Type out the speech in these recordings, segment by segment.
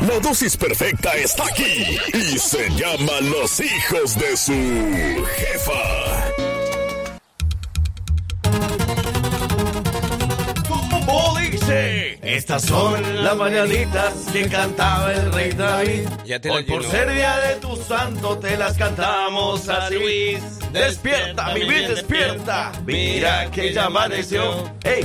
La dosis perfecta está aquí y se llama Los hijos de su jefa. Estas son las mañanitas que cantaba el rey David. Ya te Hoy por llenó. ser día de tu santo te las cantamos así. Despierta, mi vida, despierta. Mira que ya amaneció. Ey.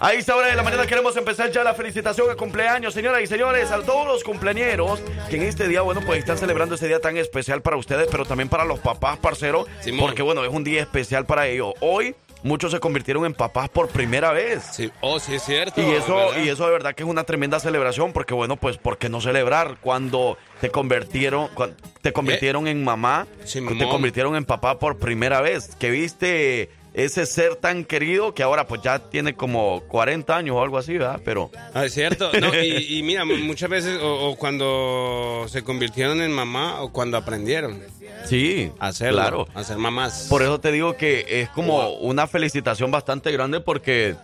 A esta hora de la mañana queremos empezar ya la felicitación de cumpleaños, señoras y señores, a todos los cumpleañeros que en este día, bueno, pues están celebrando este día tan especial para ustedes, pero también para los papás, parceros, Simón. porque bueno, es un día especial para ellos. Hoy muchos se convirtieron en papás por primera vez. Sí. Oh, sí es cierto. Y eso, ¿verdad? y eso de verdad que es una tremenda celebración, porque bueno, pues, ¿por qué no celebrar cuando te convirtieron, cuan- te convirtieron en mamá, Simón. te convirtieron en papá por primera vez? Que viste ese ser tan querido que ahora pues ya tiene como 40 años o algo así, ¿verdad? Pero Ah, es cierto. No, y, y mira, mu- muchas veces, o, o cuando se convirtieron en mamá, o cuando aprendieron sí, a hacerlo, claro. a ser mamás. Por eso te digo que es como una felicitación bastante grande porque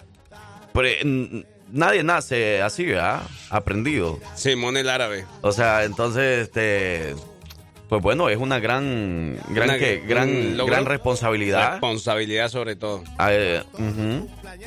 pre- nadie nace así, ¿verdad? Aprendido. Simón el árabe. O sea, entonces, este, pues bueno, es una gran, gran, Una- que- gran, gran responsabilidad. Responsabilidad sobre todo. Ah, eh.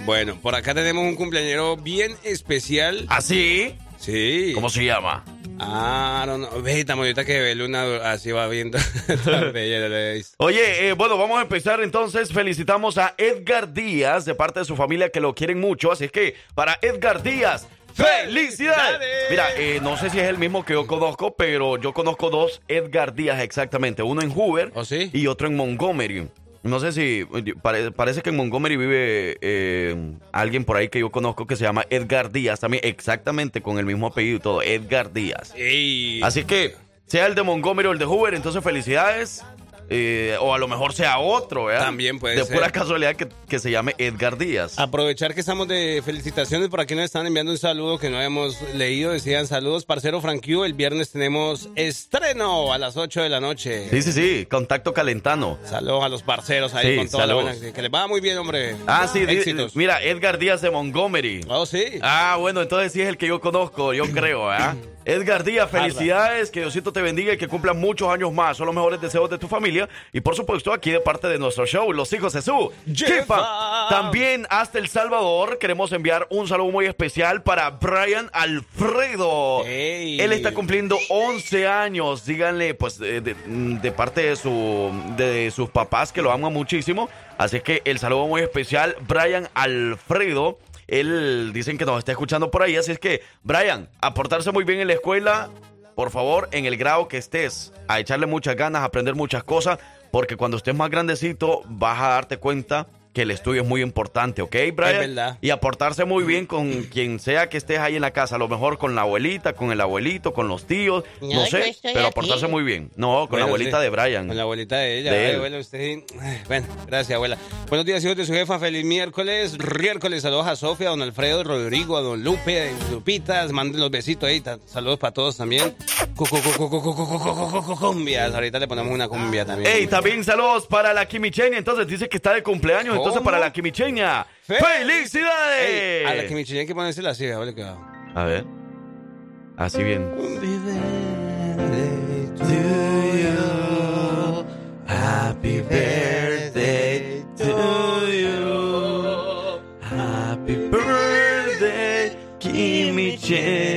Bueno, por acá tenemos un cumpleañero bien especial. ¿Así? Sí. ¿Cómo se llama? Ah, no, no. Ve, estamos ahorita que ve Luna así va viendo. Oye, eh, bueno, vamos a empezar entonces. Felicitamos a Edgar Díaz de parte de su familia que lo quieren mucho. Así es que para Edgar Díaz, ¡felicidades! Mira, eh, no sé si es el mismo que yo conozco, pero yo conozco dos Edgar Díaz exactamente. Uno en Hoover ¿Oh, sí? y otro en Montgomery. No sé si pare- parece que en Montgomery vive eh, alguien por ahí que yo conozco que se llama Edgar Díaz también, exactamente con el mismo apellido y todo, Edgar Díaz. Ey. Así que, sea el de Montgomery o el de Hoover, entonces felicidades. Eh, o a lo mejor sea otro, ¿verdad? También puede De ser. pura casualidad que, que se llame Edgar Díaz. Aprovechar que estamos de felicitaciones, por aquí nos están enviando un saludo que no habíamos leído. Decían saludos, parcero Frankie. El viernes tenemos estreno a las 8 de la noche. Sí, sí, sí, contacto calentano. Saludos a los parceros ahí Sí, con toda la buena. Que les va muy bien, hombre. Ah, sí, éxitos. mira, Edgar Díaz de Montgomery. Oh, sí. Ah, bueno, entonces sí es el que yo conozco, yo creo, ¿verdad? Edgar Díaz, felicidades, que Diosito te bendiga y que cumplan muchos años más. Son los mejores deseos de tu familia. Y por supuesto, aquí de parte de nuestro show, Los Hijos de Su Jefa. También hasta El Salvador queremos enviar un saludo muy especial para Brian Alfredo. Él está cumpliendo 11 años. Díganle, pues, de, parte de, su, de sus papás que lo aman muchísimo. Así que el saludo muy especial, Brian Alfredo. Él dicen que nos está escuchando por ahí. Así es que, Brian, a portarse muy bien en la escuela. Por favor, en el grado que estés, a echarle muchas ganas, a aprender muchas cosas, porque cuando estés más grandecito vas a darte cuenta que el estudio es muy importante, ¿ok, Brian? Es verdad. Y aportarse muy bien con quien sea que estés ahí en la casa, a lo mejor con la abuelita, con el abuelito, con los tíos, no, sé, pero aportarse muy bien. No, con la abuelita de Brian. Con la abuelita de ella, de Ay, abuela, usted. Bueno, gracias, abuela. Buenos días, hijos de su jefa, feliz miércoles, miércoles, saludos a Sofía, a don Alfredo, a Rodrigo, a don Lupe, a Lupitas, manden los besitos ahí, saludos para todos también. Cumbias, ahorita le ponemos una cumbia también. Ey, también saludos para la Kimichenia, entonces dice que está de cumpleaños, entonces para la Quimicheña. Fe- ¡Felicidades! Ey, a la me hay que ponerse la silla, vale que va. A ver. Así bien. Happy birthday to you. Happy birthday, Quimicheña.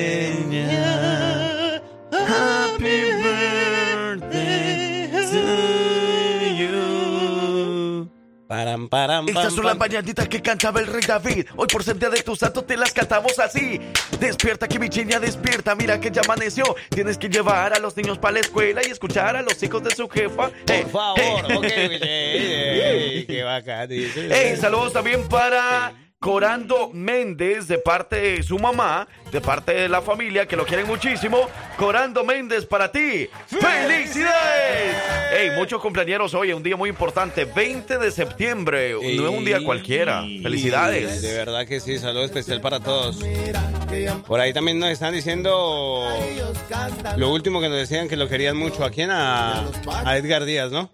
Param, param, Estas son las mañanitas que cantaba el rey David. Hoy por ser día de tu santo te las cantamos así. Despierta que mi chiña despierta, mira que ya amaneció. Tienes que llevar a los niños para la escuela y escuchar a los hijos de su jefa. Por favor, ok, ey, ey, qué bacán. Hey, saludos también para Corando Méndez de parte de su mamá, de parte de la familia que lo quieren muchísimo. Corando Méndez para ti. ¡Felicidades! Hey, muchos cumpleaños hoy, un día muy importante, 20 de septiembre. No es un día cualquiera. Felicidades. De verdad que sí, saludo especial para todos. Por ahí también nos están diciendo lo último que nos decían que lo querían mucho. ¿A quién? A, a Edgar Díaz, ¿no?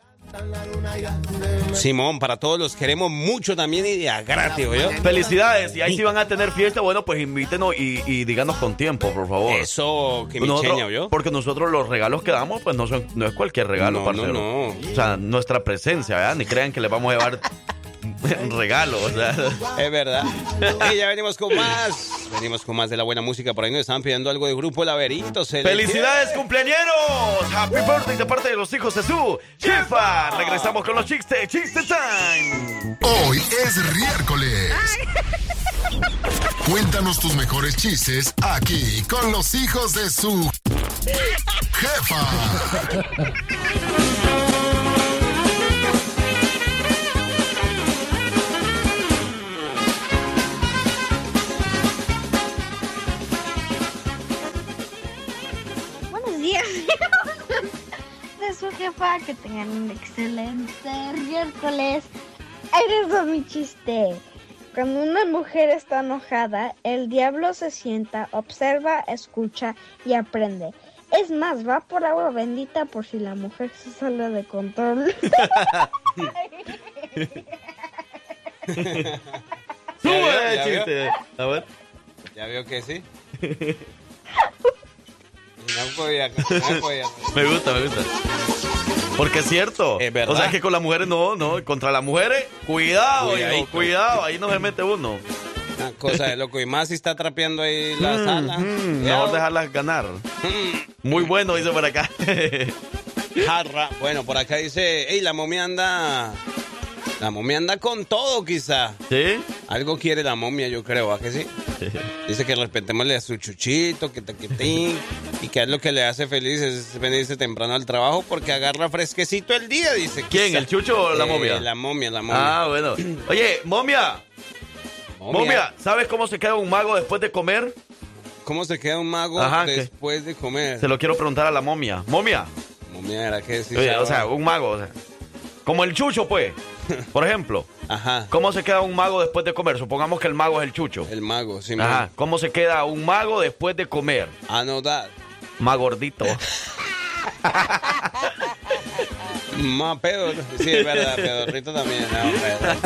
Simón, para todos los queremos mucho también y a gratis, ¿oyó? Felicidades. Y ahí si van a tener fiesta, bueno, pues invítenos y, y díganos con tiempo, por favor. Eso, que mi Nosotros- cheña, ¿oyó? Porque nosotros los regalos que damos, pues no, son, no es cualquier regalo, No, parcero. no, O sea, nuestra presencia, ¿verdad? Ni crean que les vamos a llevar regalo, o sea. Es verdad. Y ya venimos con más. Venimos con más de la buena música. Por ahí nos estaban pidiendo algo de Grupo Laberinto. ¡Felicidades, cumpleañeros! ¡Happy birthday de parte de los hijos de su jefa! Regresamos con los chistes, chiste time. Hoy es miércoles. Cuéntanos tus mejores chistes aquí con los hijos de su jefa. jefa, que tengan un excelente miércoles. Ahí les doy mi chiste. Cuando una mujer está enojada, el diablo se sienta, observa, escucha y aprende. Es más, va por agua bendita por si la mujer se sale de control. ¡Sube ya el chiste! A ver. Ya veo que sí. No podía, no podía. Me gusta, me gusta. Porque es cierto. Es verdad. O sea que con las mujeres no, no. Contra las mujeres, cuidado, hijo, cuidado. Ahí no se mete uno. Una cosa de loco. Y más si está trapeando ahí la sala. Mm, mejor dejarlas ganar. Muy bueno, dice por acá. Jarra. Bueno, por acá dice, hey, la momia anda... La momia anda con todo, quizá. ¿Sí? Algo quiere la momia, yo creo, ¿a que sí? Dice que respetémosle a su chuchito, que taquitín, y que es lo que le hace feliz es venirse temprano al trabajo porque agarra fresquecito el día, dice. ¿Quién, quizá. el chucho o la Eh, momia? La momia, la momia. Ah, bueno. Oye, momia. Momia, ¿sabes cómo se queda un mago después de comer? ¿Cómo se queda un mago Ajá, ¿qué? después de comer? Se lo quiero preguntar a la momia. Momia. Momia, ¿era qué? Oye, o sea, un mago. o sea, como el chucho, pues. Por ejemplo. Ajá, ¿Cómo se queda un mago después de comer? Supongamos que el mago es el chucho. el mago, sí. Ajá. ¿Cómo se queda un mago después de comer? Anodad. Más gordito. Más pedo. Sí, es verdad, pedorrito también. no, pedo.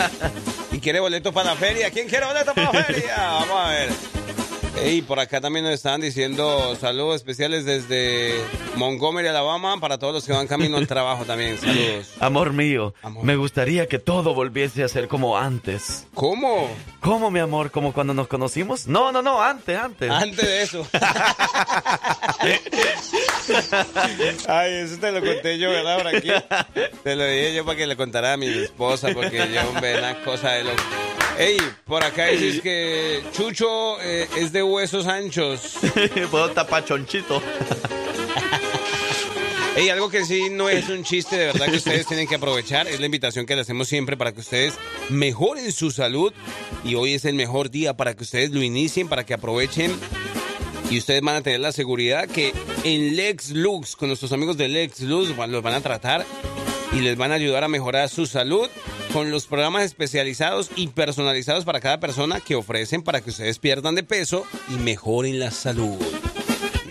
¿Y quiere boleto para la feria? ¿Quién quiere boleto para la feria? Vamos a ver. Y por acá también nos estaban diciendo saludos especiales desde Montgomery, Alabama, para todos los que van camino al trabajo también. Saludos. Amor mío, Amor. me gustaría que todo volviese a ser como antes. ¿Cómo? ¿Cómo, mi amor? ¿Como cuando nos conocimos? No, no, no, antes, antes. Antes de eso. Ay, eso te lo conté yo, ¿verdad? Por aquí. Te lo dije yo para que le contara a mi esposa, porque yo, hombre, una cosa de loco. Ey, por acá dices que Chucho eh, es de huesos anchos. Puedo tapar chonchito. Ey, algo que sí no es un chiste, de verdad que ustedes tienen que aprovechar, es la invitación que le hacemos siempre para que ustedes mejoren su salud. Y hoy es el mejor día para que ustedes lo inicien, para que aprovechen. Y ustedes van a tener la seguridad que en Lex Lux, con nuestros amigos de Lex Lux, los van a tratar y les van a ayudar a mejorar su salud con los programas especializados y personalizados para cada persona que ofrecen para que ustedes pierdan de peso y mejoren la salud.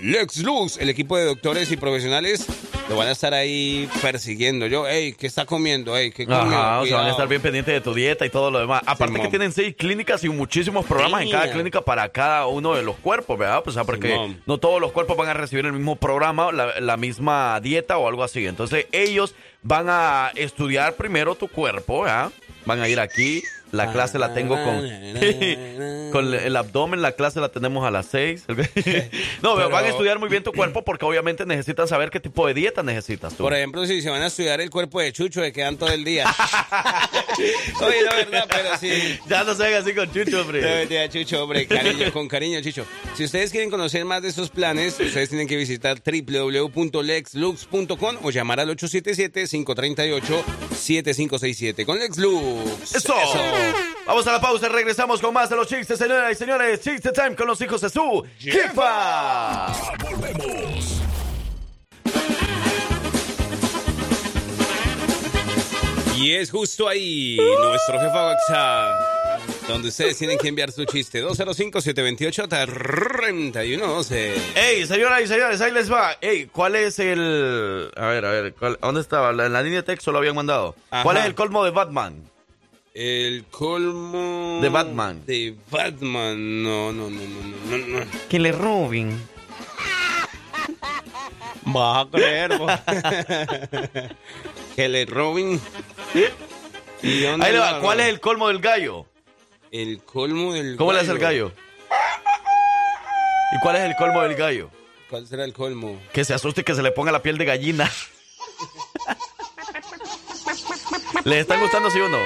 Lex Lux, el equipo de doctores y profesionales lo van a estar ahí persiguiendo. Yo, hey, ¿qué está comiendo? Hey, ¿qué comió? Ajá, o sea, van a estar bien pendientes de tu dieta y todo lo demás. Aparte Simón. que tienen seis clínicas y muchísimos programas en cada clínica para cada uno de los cuerpos, ¿verdad? Pues, o sea, porque Simón. no todos los cuerpos van a recibir el mismo programa, la, la misma dieta o algo así. Entonces, ellos van a estudiar primero tu cuerpo, ¿verdad? Van a ir aquí. La clase la tengo con, con el abdomen. La clase la tenemos a las seis. no, Pero- van a estudiar muy bien tu cuerpo porque obviamente necesitan saber qué tipo de dieta necesitas tú. Por ejemplo, si se van a estudiar el cuerpo de Chucho, se quedan todo el día. Oye, la verdad, pero sí. Ya no se así con Chucho, hombre. Chucho, hombre, cariño, con cariño, Chucho. Si ustedes quieren conocer más de estos planes, ustedes tienen que visitar www.lexlux.com o llamar al 877-538-7567 con Lexlux. Eso. Vamos a la pausa, regresamos con más de los chistes, señoras y señores. Chiste time con los hijos de su jefa. Volvemos. Y es justo ahí, nuestro jefa WhatsApp. donde ustedes tienen que enviar su chiste. 205-728-3112. Ey, señoras y señores, ahí les va. Ey, ¿cuál es el. A ver, a ver, ¿cuál- ¿dónde estaba? En la línea de texto lo habían mandado. ¿Cuál es el colmo de Batman? El colmo... De Batman. De Batman. No, no, no, no, no, no. Que le roben. Vas a creer, vos. que le roben. ¿Y dónde Ahí le lo va. ¿Cuál es el colmo del gallo? El colmo del ¿Cómo le hace el gallo? ¿Y cuál es el colmo del gallo? ¿Cuál será el colmo? Que se asuste y que se le ponga la piel de gallina. ¿Les están gustando, sí o no?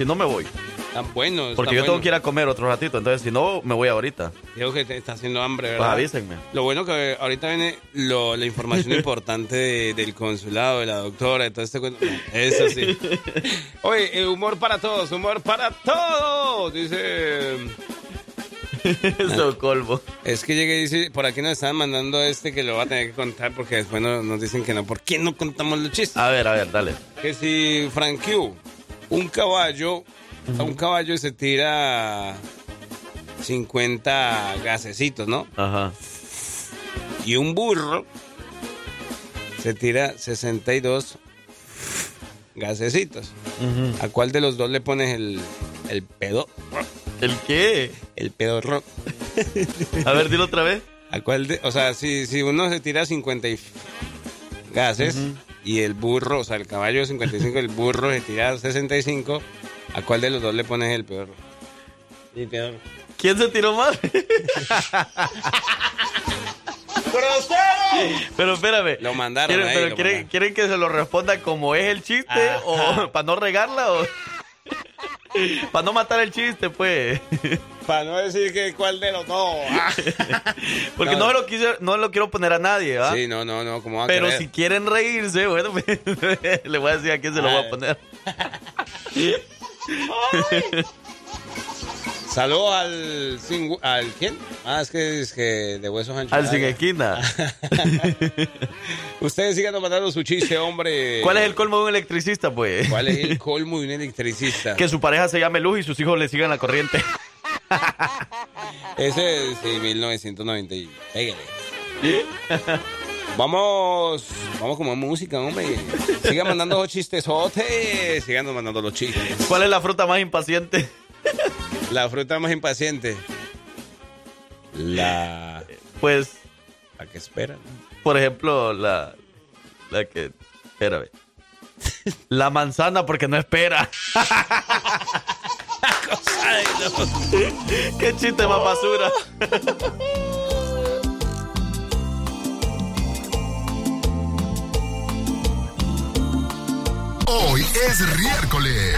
Si no, me voy. Tan bueno. Porque yo tengo que ir a comer otro ratito. Entonces, si no, me voy ahorita. Digo que te está haciendo hambre, Pues ¿verdad? avísenme. Lo bueno que ahorita viene lo- la información importante de- del consulado, de la doctora, de todo este cuento. Eso sí. Oye, eh, humor para todos, humor para todos. Dice. Eso colmo. Es que llegué y dice, por aquí nos estaban mandando este que lo va a tener que contar porque después no- nos dicen que no. ¿Por qué no contamos los chistes? A ver, a ver, dale. Que si Frank Q, un caballo, a un caballo se tira 50 gasecitos, ¿no? Ajá. Y un burro se tira 62 gasecitos. ¿A cuál de los dos le pones el, el pedo? ¿El qué? El pedorro. A ver, dilo otra vez. ¿A cuál de, o sea, si, si uno se tira 50 y- gases y el burro, o sea, el caballo 55, el burro se tira 65, ¿a cuál de los dos le pones el peor? El peor. ¿Quién se tiró más? Pero espérame. Lo mandaron ¿Quieren, ahí, pero lo quieren, mandaron. ¿quieren que se lo responda como es el chiste? Ajá. ¿O para no regarla? O... para no matar el chiste, pues. Para no decir que cuál de los dos. Ah. Porque no, No. se lo quise, no lo quiero poner a nadie, ¿va? Sí, no, no, no, ¿cómo Pero si quieren reírse, bueno, pues, le voy a decir a quién se lo voy a poner. Saludos al, sin- al ¿quién? Ah, es que es que de huesos anchos. Al Ah, sin esquina. Ustedes sigan mandando su chiste, hombre. ¿Cuál es el colmo de un electricista, pues? ¿Cuál es el colmo de un electricista? Que su pareja se llame Luz y sus hijos le sigan la corriente. Ese es sí, 1990. y- Pégale. Vamos, vamos como música, hombre. Sigan mandando los chistesotes. Sigan mandando los chistes. ¿Cuál es la fruta más impaciente? La fruta más impaciente. La, Pues, la que espera. ¿no? por ejemplo, la, la que... Espérame. La manzana porque no espera. Qué chiste más basura. Hoy es miércoles.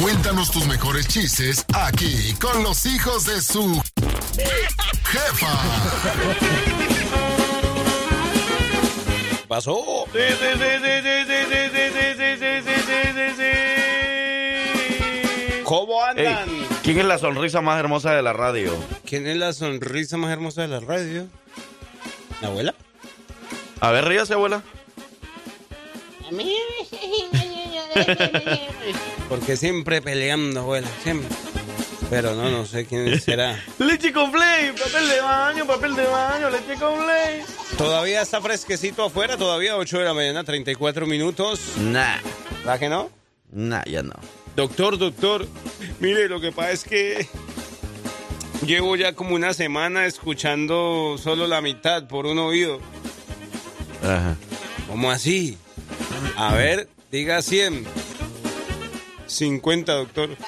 Cuéntanos tus mejores chistes aquí con los hijos de su jefa. Pasó? ¿Cómo andan? ¿Quién es la sonrisa más hermosa de la radio? ¿Quién es la sonrisa más hermosa de la radio? ¿La abuela? A ver, ríase, abuela. A mí Porque siempre peleando, abuela, siempre. Pero no, no sé quién será. Leche con flame, papel de baño, papel de baño, leche con flame. Todavía está fresquecito afuera, todavía 8 de la mañana, 34 minutos. Nah, ¿Verdad que no? nah, ya no. Doctor, doctor, mire, lo que pasa es que llevo ya como una semana escuchando solo la mitad por un oído. Ajá. ¿Cómo así? A ver, diga 100. 50, doctor.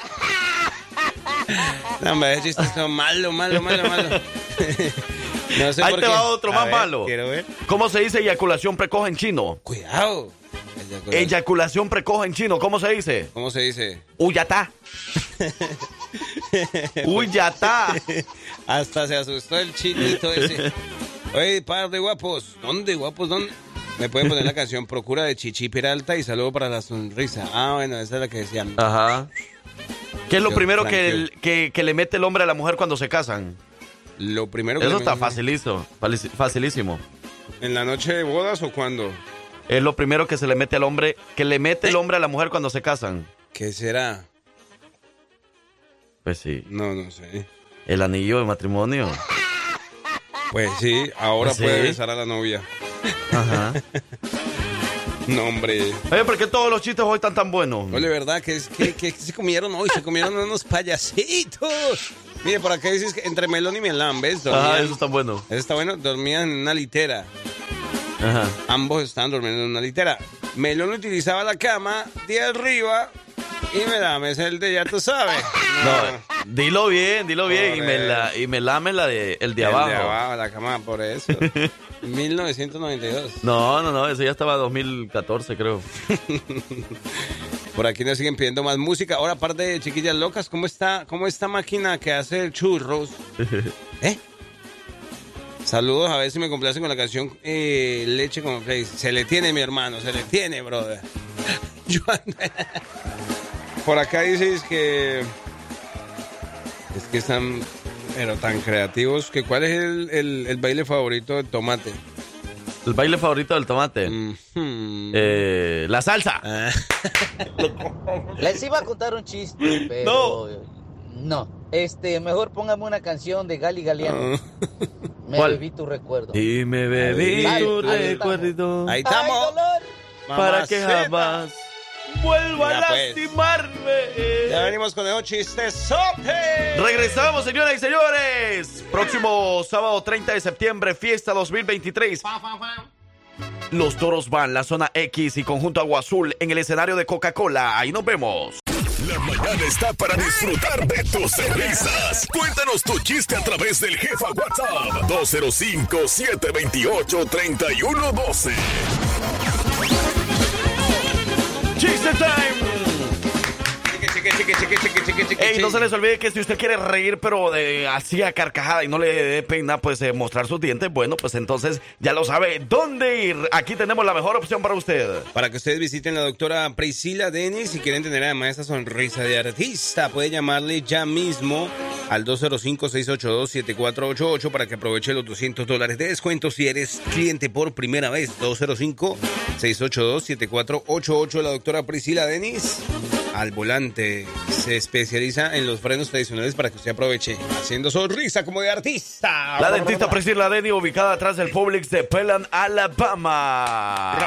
No, hombre, ese chiste está malo, malo, malo, malo. No sé Ahí por te qué. va otro A más ver, malo. Quiero ver. ¿Cómo se dice eyaculación precoz en chino? Cuidado. Eyaculación precoz en chino, ¿cómo se dice? ¿Cómo se dice? Uyatá. Uyatá. Hasta se asustó el chinito ese. Oye, par de guapos. ¿Dónde, guapos? ¿Dónde? Me pueden poner la canción Procura de Chichi Peralta y saludo para la sonrisa. Ah, bueno, esa es la que decían. Ajá. ¿Qué es lo Yo, primero que, el- que, que le mete el hombre a la mujer cuando se casan? Lo primero que Eso le está facilito, facilísimo. ¿En la noche de bodas o cuándo? Es lo primero que se le mete al hombre, que le mete el hombre a la mujer cuando se casan. ¿Qué será? Pues sí. No, no sé. El anillo de matrimonio. Pues sí, ahora Pues sí. puede besar a la novia. Ajá. No, hombre. Oye, ¿por qué todos los chistes hoy están tan buenos? Oye, ¿verdad? que es que, que se comieron hoy? Se comieron unos payasitos. Mire, por acá dices que entre melón y melán, ¿ves? Ajá, Dormían- eso está bueno. Eso está bueno. Dormían en una litera. Ajá. Ambos estaban durmiendo en una litera. Melón utilizaba la cama de arriba y Melán es el de ya tú sabes. No, dilo bien, dilo bien. Y me, la, y la de el de El abajo. de abajo, la cama, por eso. 1992. No, no, no, ese ya estaba 2014, creo. Por aquí nos siguen pidiendo más música. Ahora, aparte de chiquillas locas, ¿cómo está, cómo esta máquina que hace churros? ¿Eh? Saludos, a ver si me complacen con la canción eh, Leche con Play. Se le tiene, mi hermano, se le tiene, brother. Por acá dices que. Es que están. Pero tan creativos. que ¿Cuál es el, el- el baile favorito de tomate? El baile favorito del tomate. Eh, la salsa. Ah. Les iba a contar un chiste, pero no. Este, mejor póngame una canción de Gali Galeano. Me ¿Cuál? bebí tu recuerdo. Y me bebí Ahí- tu ahí recuerdo Ahí ¡Ay, estamos. dolor! para que Mamacita vuelvo a pues. lastimarme. Ya venimos con el chiste. chistezote. Regresamos, señoras y señores. Próximo sábado 30 de septiembre, fiesta 2023. Los toros van, la zona X y conjunto Agua Azul en el escenario de Coca-Cola. Ahí nos vemos. La mañana está para disfrutar de tus risas. Cuéntanos tu chiste a través del jefa WhatsApp 205 728 3112. Cheese the time! Ey, no se les olvide que si usted quiere reír, pero de así a carcajada y no le dé pena, pues eh, mostrar sus dientes, bueno, pues entonces ya lo sabe dónde ir. Aquí tenemos la mejor opción para usted. Para que ustedes visiten la doctora Priscila Denis, si quieren tener además esa sonrisa de artista, puede llamarle ya mismo al 205-682-7488 para que aproveche los 200 dólares de descuento si eres cliente por primera vez. 205-682-7488. La doctora Priscila Denis al volante se especializa en los frenos tradicionales para que usted aproveche haciendo sonrisa como de artista. La dentista Priscila Denny, ubicada atrás del Publix de Pelan, Alabama.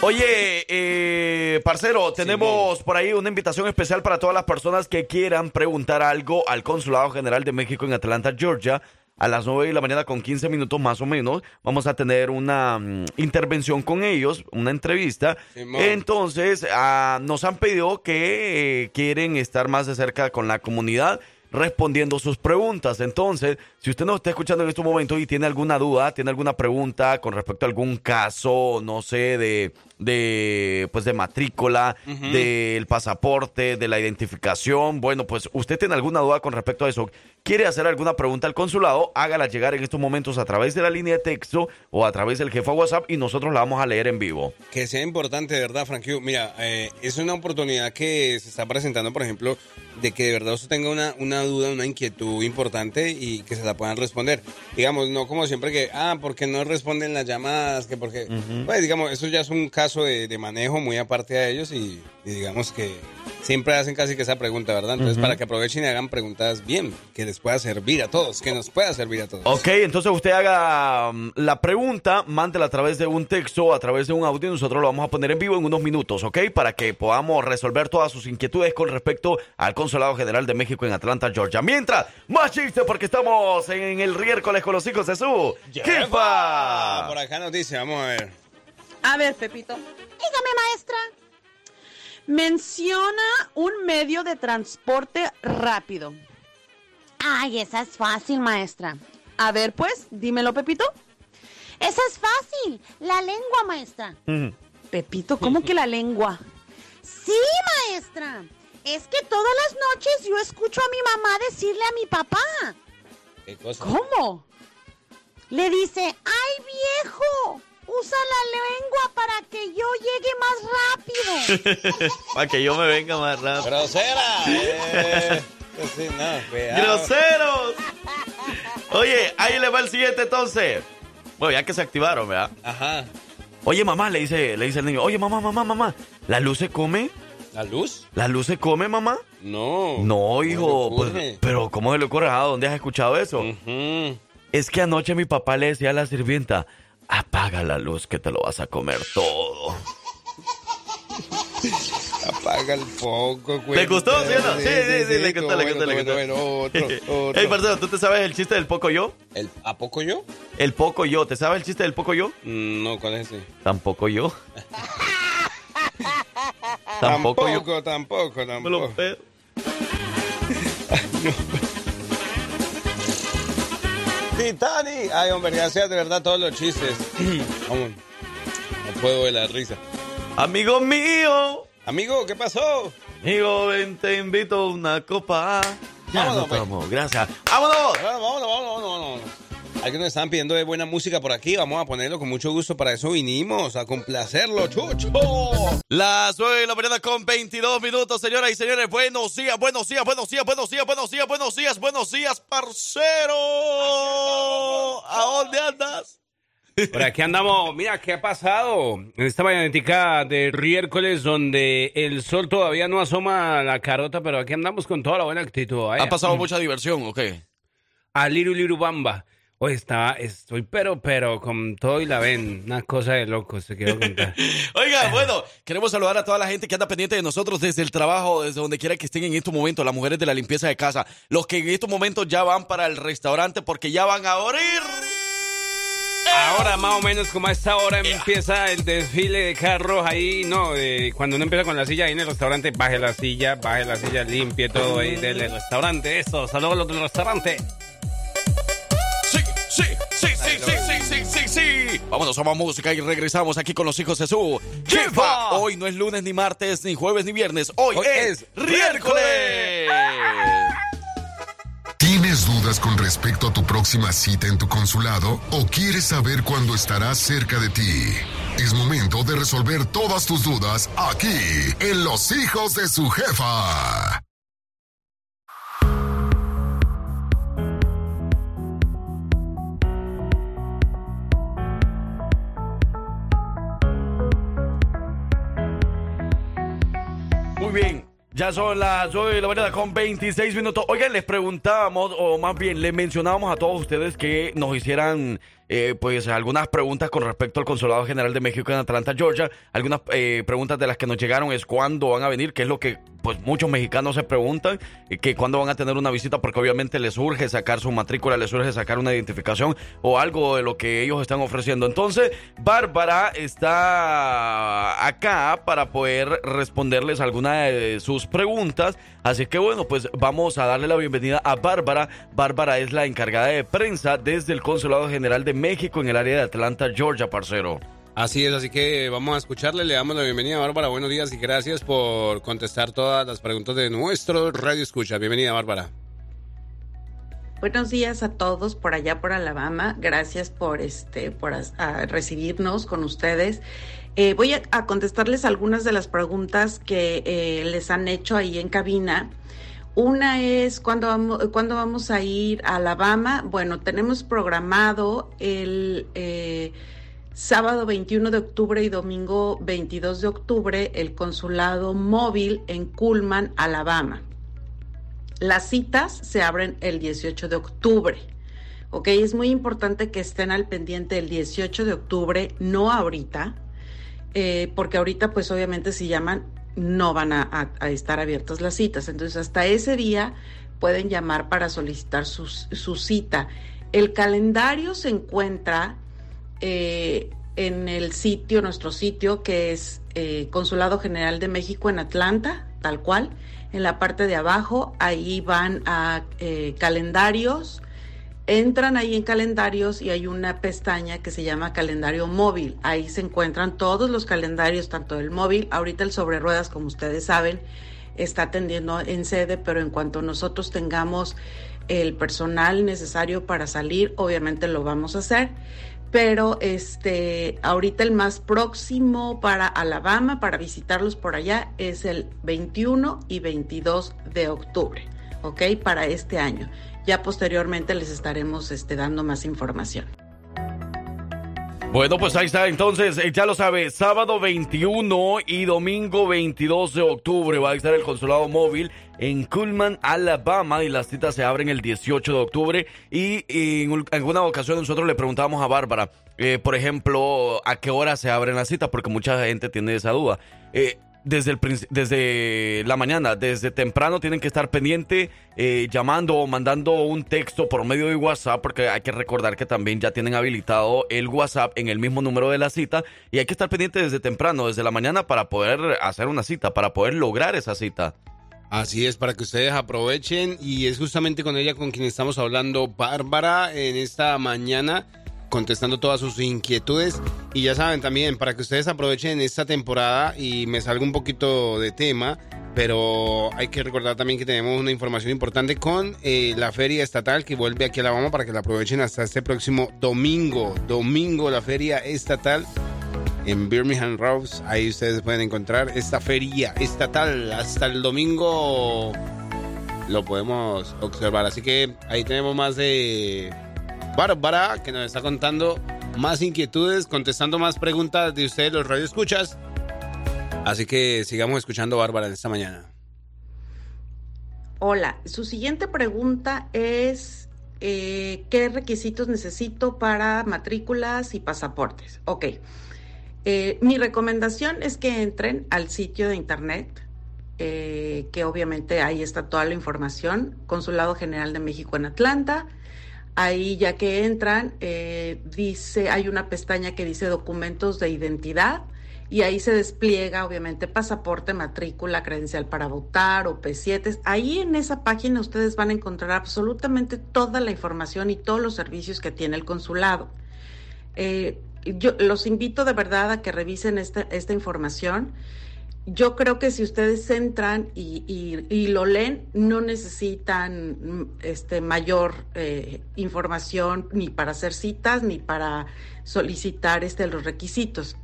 Oye, eh, parcero, tenemos por ahí una invitación especial para todas las personas que quieran preguntar algo al Consulado General de México en Atlanta, Georgia. A las 9 de la mañana con 15 minutos más o menos vamos a tener una mm, intervención con ellos, una entrevista. Simón. Entonces, ah, nos han pedido que eh, quieren estar más de cerca con la comunidad respondiendo sus preguntas. Entonces, si usted nos está escuchando en este momento y tiene alguna duda, tiene alguna pregunta con respecto a algún caso, no sé, de, de pues de matrícula, del pasaporte, de la identificación, bueno, pues usted tiene alguna duda con respecto a eso, quiere hacer alguna pregunta al consulado, hágala llegar en estos momentos a través de la línea de texto o a través del jefe WhatsApp y nosotros la vamos a leer en vivo. Que sea importante, de verdad, Frank. Hugh. Mira, eh, es una oportunidad que se está presentando, por ejemplo, de que de verdad usted tenga una, una duda, una inquietud importante y que se la puedan responder. Digamos, no como siempre que, ah, porque no responden las llamadas, que porque... Pues, digamos, eso ya es un caso de, de manejo muy aparte a ellos y, y digamos que siempre hacen casi que esa pregunta, ¿verdad? Entonces, para que aprovechen y hagan preguntas bien, que les pueda servir a todos, que nos pueda servir a todos. Ok, entonces usted haga mm, la pregunta, mándela a través de un texto, a través de un audio, y nosotros lo vamos a poner en vivo en unos minutos, ¿ok? Para que podamos resolver todas sus inquietudes con respecto al Consulado General de México en Atlanta, Georgia. Mientras, más chistes porque estamos en el miércoles con los hijos de su jefa. Por acá nos dice, vamos a ver. A ver, Pepito. Dígame, maestra. Menciona un medio de transporte rápido. Ay, esa es fácil, maestra. A ver, pues, dímelo, Pepito. Esa es fácil. La lengua, maestra. Pepito, ¿cómo que la lengua? Sí, maestra. Es que todas las noches yo escucho a mi mamá decirle a mi papá. ¿Qué cosa? ¿Cómo? Le dice, ay viejo, usa la lengua para que yo llegue más rápido. Para que yo me venga más rápido. ¡Grosera! Eh, sí, no, cuidado. ¡Groseros! Oye, ahí le va el siguiente entonces. Bueno, ya que se activaron, ¿verdad? Ajá. Oye, mamá, le dice, le dice el niño, oye, mamá, mamá, mamá, ¿la luz se come? ¿La luz? ¿La luz se come, mamá? No. No, hijo. Pues, pero ¿cómo se le ocurre? ¿A dónde has escuchado eso? Es que anoche mi papá le decía a la sirvienta, apaga la luz que te lo vas a comer todo. Apaga el foco, güey. ¿Te gustó, sí Sí, sí, sí, le gustó, le gustó, le gustó. Bueno, otro, otro. Hey, parcero, ¿tú te sabes el chiste del poco yo? ¿El, ¿A poco yo? El poco yo. ¿Te sabes el chiste del poco yo? Mm, no, ¿cuál es ese? Tampoco yo. tampoco, tampoco yo. Tampoco, tampoco, Titani. Ay, hombre, gracias de verdad todos los chistes. Vamos. No puedo ver la risa. Amigo mío. Amigo, ¿qué pasó? Amigo, ven, te invito a una copa. Ya vámonos, pues. no Gracias. ¡Vámonos! Vámonos, vámonos, vámonos, Alguien nos están pidiendo de buena música por aquí. Vamos a ponerlo con mucho gusto. Para eso vinimos, a complacerlo, chucho. Las 9 de la mañana con 22 minutos, señoras y señores. Buenos días, buenos días, buenos días, buenos días, buenos días, buenos días, buenos días, parcero. ¿A dónde andas? Por aquí andamos. Mira, ¿qué ha pasado? En esta mañanética de miércoles donde el sol todavía no asoma la carota, pero aquí andamos con toda la buena actitud. ¿Ha pasado mucha diversión o qué? A Liru Liru Bamba. Hoy está, estoy pero, pero con todo y la ven. Una cosa de locos, te quiero contar. Oiga, bueno, queremos saludar a toda la gente que anda pendiente de nosotros desde el trabajo, desde donde quiera que estén en estos momentos, las mujeres de la limpieza de casa, los que en estos momentos ya van para el restaurante porque ya van a abrir. Ahora más o menos como a esta hora empieza el desfile de carros ahí, no, cuando uno empieza con la silla ahí en el restaurante, baje la silla, baje la silla, limpie todo ahí del restaurante, eso, saludos a los del restaurante. Sí, sí, sí, sí, sí, sí, sí, sí. Vámonos a más música y regresamos aquí con los hijos de su jefa. Hoy no es lunes, ni martes, ni jueves, ni viernes. Hoy, es, miércoles. ¿Tienes dudas con respecto a tu próxima cita en tu consulado o quieres saber cuándo estarás cerca de ti? Es momento de resolver todas tus dudas aquí, en Los Hijos de su Jefa. Bien. Ya son las 9 de la mañana con 26 minutos. Oigan, les preguntábamos, o más bien, les mencionábamos a todos ustedes que nos hicieran eh, pues algunas preguntas con respecto al Consulado General de México en Atlanta, Georgia. Algunas eh, preguntas de las que nos llegaron es cuándo van a venir, que es lo que pues muchos mexicanos se preguntan, que cuándo van a tener una visita, porque obviamente les urge sacar su matrícula, les urge sacar una identificación o algo de lo que ellos están ofreciendo. Entonces, Bárbara está acá para poder responderles alguna de sus preguntas. Así que bueno, pues vamos a darle la bienvenida a Bárbara. Bárbara es la encargada de prensa desde el Consulado General de México en el área de Atlanta, Georgia, parcero. Así es, así que vamos a escucharle, le damos la bienvenida a Bárbara, buenos días y gracias por contestar todas las preguntas de nuestro Radio Escucha. Bienvenida, Bárbara. Buenos días a todos por allá por Alabama. Gracias por este por recibirnos con ustedes. Eh, voy a, contestarles algunas de las preguntas que eh, les han hecho ahí en cabina. Una es ¿cuándo vamos, ¿cuándo vamos a ir a Alabama. Bueno, tenemos programado el eh, sábado 21 de octubre y domingo 22 de octubre el consulado móvil en Cullman, Alabama. Las citas se abren el 18 de octubre. Ok, es muy importante que estén al pendiente el 18 de octubre, no ahorita, eh, porque ahorita pues obviamente si llaman no van a, estar abiertas las citas. Entonces hasta ese día pueden llamar para solicitar su, cita. El calendario se encuentra eh, en el sitio, nuestro sitio, que es eh, Consulado General de México en Atlanta, tal cual. En la parte de abajo, ahí van a eh, calendarios. Entran ahí en calendarios y hay una pestaña que se llama calendario móvil. Ahí se encuentran todos los calendarios, tanto del móvil. Ahorita el sobre ruedas, como ustedes saben, está atendiendo en sede, pero en cuanto nosotros tengamos el personal necesario para salir, obviamente lo vamos a hacer pero este ahorita el más próximo para Alabama para visitarlos por allá es el 21 y 22 de octubre, ¿ok? Para este año. Ya posteriormente les estaremos este, dando más información. Bueno, pues ahí está. Entonces, eh, ya lo sabe, sábado 21 y domingo 22 de octubre va a estar el consulado móvil en Cullman, Alabama, y las citas se abren el 18 de octubre. Y, en alguna ocasión nosotros le preguntábamos a Bárbara, eh, por ejemplo, a qué hora se abren las citas, porque mucha gente tiene esa duda. Eh, desde, el, desde la mañana, desde temprano tienen que estar pendiente eh, llamando o mandando un texto por medio de WhatsApp, porque hay que recordar que también ya tienen habilitado el WhatsApp en el mismo número de la cita y hay que estar pendiente desde temprano, desde la mañana para poder hacer una cita, para poder lograr esa cita. Así es, para que ustedes aprovechen y es justamente con ella con quien estamos hablando, Bárbara, en esta mañana contestando todas sus inquietudes. Y ya saben también, para que ustedes aprovechen esta temporada y me salga un poquito de tema, pero hay que recordar también que tenemos una información importante con eh, la feria estatal que vuelve aquí a Alabama para que la aprovechen hasta este próximo domingo. Domingo, la feria estatal en Birmingham Rose. Ahí ustedes pueden encontrar esta feria estatal hasta el domingo. Lo podemos observar. Así que ahí tenemos más de Bárbara, que nos está contando más inquietudes, contestando más preguntas de ustedes, los radioescuchas. Así que sigamos escuchando a Bárbara esta mañana. Hola, su siguiente pregunta es eh, ¿qué requisitos necesito para matrículas y pasaportes? Ok, eh, mi recomendación es que entren al sitio de internet, eh, que obviamente ahí está toda la información, Consulado General de México en Atlanta, Ahí ya que entran, eh, dice, hay una pestaña que dice documentos de identidad y ahí se despliega obviamente pasaporte, matrícula, credencial para votar o P7. Ahí en esa página ustedes van a encontrar absolutamente toda la información y todos los servicios que tiene el consulado. Eh, yo los invito de verdad a que revisen esta, esta información yo creo que si ustedes entran y, lo leen, no necesitan este, mayor eh, información ni para hacer citas ni para solicitar este, los requisitos.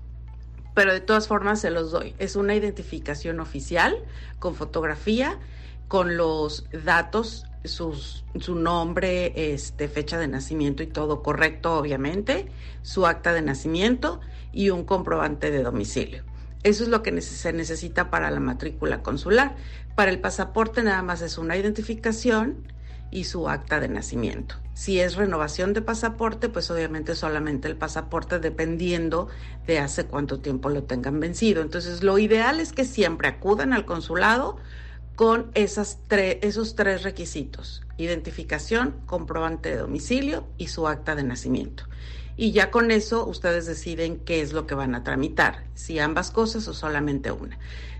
Pero de todas formas se los doy. Es una identificación oficial con fotografía, con los datos, sus, su nombre, este, fecha de nacimiento y todo correcto, obviamente, su acta de nacimiento y un comprobante de domicilio. Eso es lo que se necesita para la matrícula consular. Para el pasaporte nada más es una identificación y su acta de nacimiento. Si es renovación de pasaporte, pues obviamente solamente el pasaporte dependiendo de hace cuánto tiempo lo tengan vencido. Entonces, lo ideal es que siempre acudan al consulado con esos tres requisitos, identificación, comprobante de domicilio y su acta de nacimiento y ya con eso ustedes deciden qué es lo que van a tramitar, si ambas cosas o solamente una.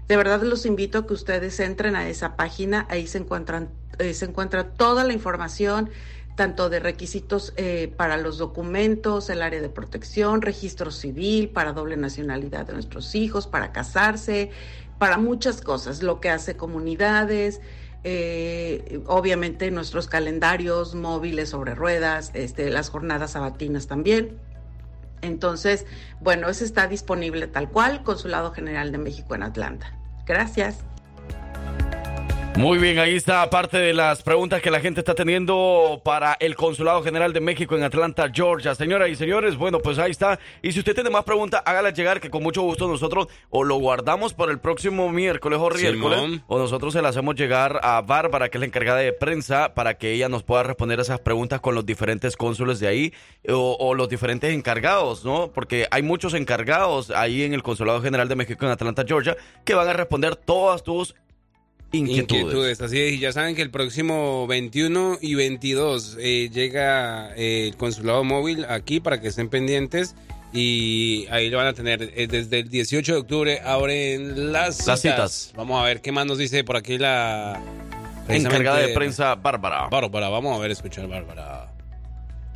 De verdad los invito a que ustedes entren a esa página, ahí se encuentran eh, se encuentra toda la información tanto de requisitos eh, para los documentos, el área de protección, registro civil, para doble nacionalidad de nuestros hijos, para casarse, para muchas cosas, lo que hace comunidades, eh, obviamente nuestros calendarios móviles sobre ruedas, este, las jornadas sabatinas también. Entonces, bueno, eso está disponible tal cual, Consulado General de México en Atlanta. Gracias. Muy bien, ahí está parte de las preguntas que la gente está teniendo para el Consulado General de México en Atlanta, Georgia. Señoras y señores, bueno, pues ahí está. Y si usted tiene más preguntas, hágala llegar, que con mucho gusto nosotros o lo guardamos para el próximo miércoles o miércoles, o nosotros se la hacemos llegar a Bárbara, que es la encargada de prensa, para que ella nos pueda responder esas preguntas con los diferentes cónsules de ahí o, o los diferentes encargados, ¿no? Porque hay muchos encargados ahí en el Consulado General de México en Atlanta, Georgia, que van a responder todas tus inquietudes. Así es, y ya saben que el próximo 21 y 22 eh, llega eh, el consulado móvil aquí para que estén pendientes y ahí lo van a tener. Eh, desde el 18 de octubre abren las citas. las citas. Vamos a ver qué más nos dice por aquí la encargada de prensa Bárbara. Bárbara, vamos a ver, escuchar Bárbara.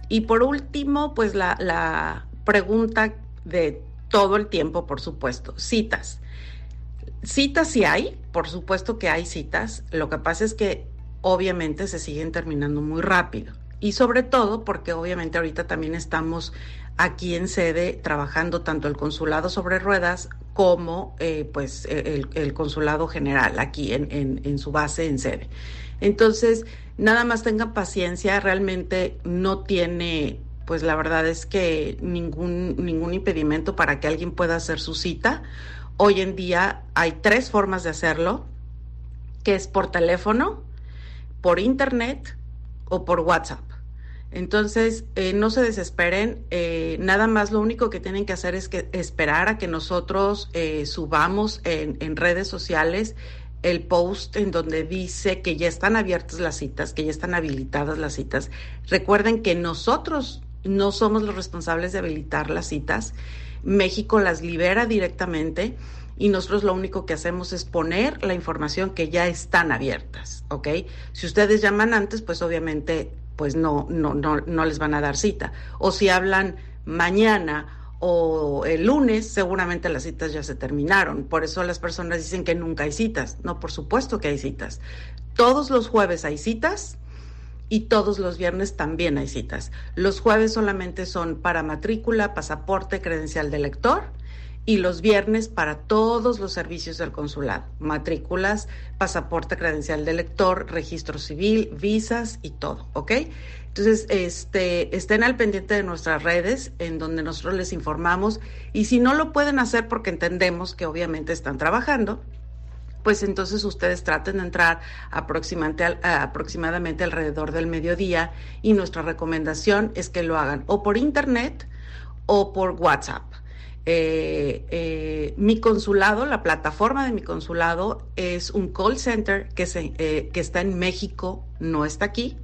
Y por último, pues la, la pregunta de todo el tiempo, por supuesto, citas. Citas sí hay, por supuesto que hay citas. Lo que pasa es que obviamente se siguen terminando muy rápido. Y sobre todo porque obviamente ahorita también estamos aquí en sede trabajando tanto el consulado sobre ruedas como eh, pues e, el, consulado general aquí en, en, su base en sede. Entonces, nada más tengan paciencia, realmente no tiene pues la verdad es que ningún, ningún impedimento para que alguien pueda hacer su cita. Hoy en día hay tres formas de hacerlo, que es por teléfono, por internet o por WhatsApp. Entonces, eh, no se desesperen, eh, nada más lo único que tienen que hacer es que esperar a que nosotros eh, subamos en, en, redes sociales el post en donde dice que ya están abiertas las citas, que ya están habilitadas las citas. Recuerden que nosotros no somos los responsables de habilitar las citas, México las libera directamente y nosotros lo único que hacemos es poner la información que ya están abiertas, ¿ok? Si ustedes llaman antes, pues obviamente pues no, no, no, no les van a dar cita. O si hablan mañana o el lunes, seguramente las citas ya se terminaron. Por eso las personas dicen que nunca hay citas. No, por supuesto que hay citas. Todos los jueves hay citas y todos los viernes también hay citas. Los jueves solamente son para matrícula, pasaporte, credencial de lector y los viernes para todos los servicios del consulado, matrículas, pasaporte, credencial de lector, registro civil, visas y todo, ¿ok? Entonces, este, estén al pendiente de nuestras redes en donde nosotros les informamos y si no lo pueden hacer porque entendemos que obviamente están trabajando, pues entonces ustedes traten de entrar aproximadamente, aproximadamente alrededor del mediodía y nuestra recomendación es que lo hagan o por internet o por WhatsApp. Eh, eh, mi consulado, la plataforma de mi consulado es un call center que, se, eh, que está en México, no está aquí,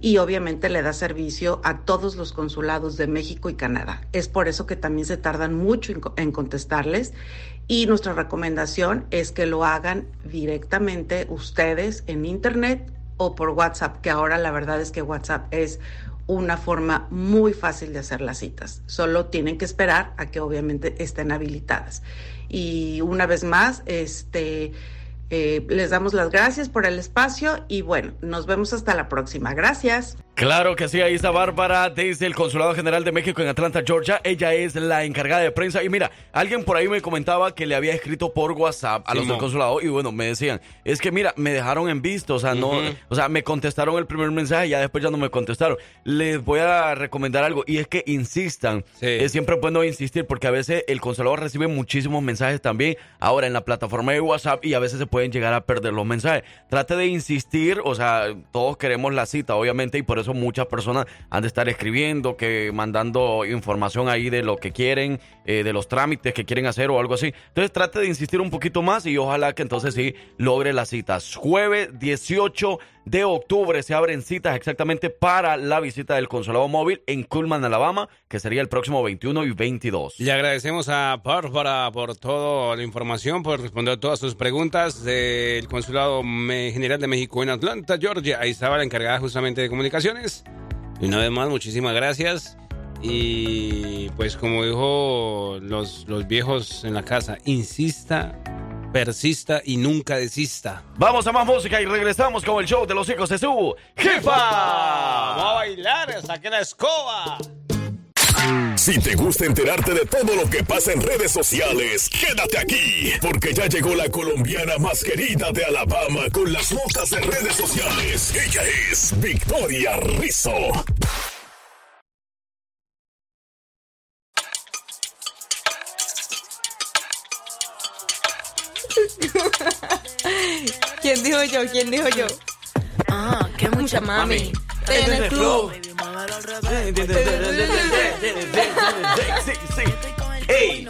y obviamente le da servicio a todos los consulados de México y Canadá. Es por eso que también se tardan mucho en, contestarles y nuestra recomendación es que lo hagan directamente ustedes en Internet o por WhatsApp, que ahora la verdad es que WhatsApp es una forma muy fácil de hacer las citas. Solo tienen que esperar a que obviamente estén habilitadas. Y una vez más, este eh, les damos las gracias por el espacio y bueno, nos vemos hasta la próxima. Gracias. Claro que sí, ahí está Bárbara desde el Consulado General de México en Atlanta, Georgia. Ella es la encargada de prensa. Y mira, alguien por ahí me comentaba que le había escrito por WhatsApp a los del consulado. Y bueno, me decían, es que mira, me dejaron en visto. O sea, no, o sea, me contestaron el primer mensaje y ya después ya no me contestaron. Les voy a recomendar algo y es que insistan. Es siempre bueno insistir porque a veces el consulado recibe muchísimos mensajes también ahora en la plataforma de WhatsApp y a veces se pueden llegar a perder los mensajes. Trate de insistir, o sea, todos queremos la cita, obviamente, y por eso muchas personas han de estar escribiendo, que mandando información ahí de lo que quieren, eh, de los trámites que quieren hacer o algo así. Entonces trate de insistir un poquito más y ojalá que entonces sí logre las citas. Jueves 18 de octubre se abren citas exactamente para la visita del consulado móvil en Cullman, Alabama, que sería el próximo 21 y 22. Le agradecemos a Bárbara por toda la información, por responder todas sus preguntas del consulado general de México en Atlanta, Georgia. Ahí estaba la encargada justamente de comunicaciones. Y una vez más, muchísimas gracias. Y pues como dijo los, los viejos en la casa, insista persista y nunca desista. Vamos a más música y regresamos con el show de los hijos de su jefa. Vamos a bailar, saque la escoba. Si te gusta enterarte de todo lo que pasa en redes sociales, quédate aquí, porque ya llegó la colombiana más querida de Alabama con las notas de redes sociales. Ella es Victoria Rizzo. Dijo yo? ¿Quién dijo yo? Ah, qué mucha mami. En el club. Ey,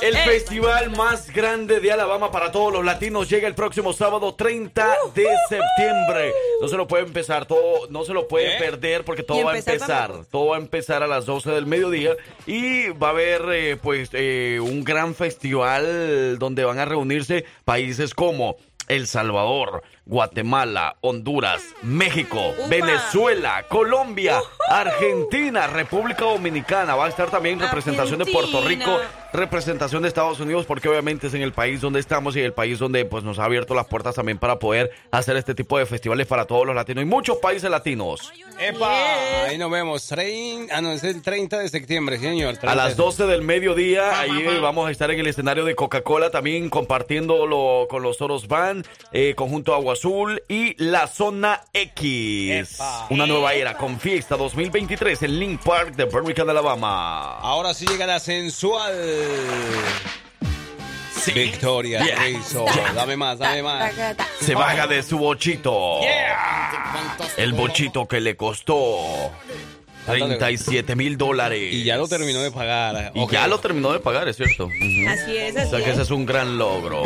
el festival más grande de Alabama para todos los latinos llega el próximo sábado 30 de septiembre. No se lo puede empezar, todo, no se lo puede perder porque todo va a empezar. Todo va a empezar a las 12 del mediodía y va a haber eh, pues eh, un gran festival donde van a reunirse países como El Salvador, Guatemala, Honduras, México, Venezuela, Colombia, Argentina, República Dominicana. Va a estar también representación de Puerto Rico, representación de Estados Unidos porque obviamente es en el país donde estamos y el país donde pues nos ha abierto las puertas también para poder hacer este tipo de festivales para todos los latinos y muchos países latinos. ¡Epa! Ahí nos vemos. Ah, no, es el 30 de septiembre, señor. A las 12 del mediodía, ahí vamos a estar en el escenario de Coca-Cola también compartiéndolo con los Toros Van, eh, Conjunto Agua Azul y la Zona X. Una nueva era con fiesta 2023 en Link Park de Birmingham, Alabama. Ahora sí llega la sensual. Victoria Rizzo. Dame más, dame más. Se baja de su bochito. El bochito que le costó 37 mil dólares. Y ya lo terminó de pagar. Y ya lo terminó de pagar, es cierto. Así es, así O sea que ese es un gran logro.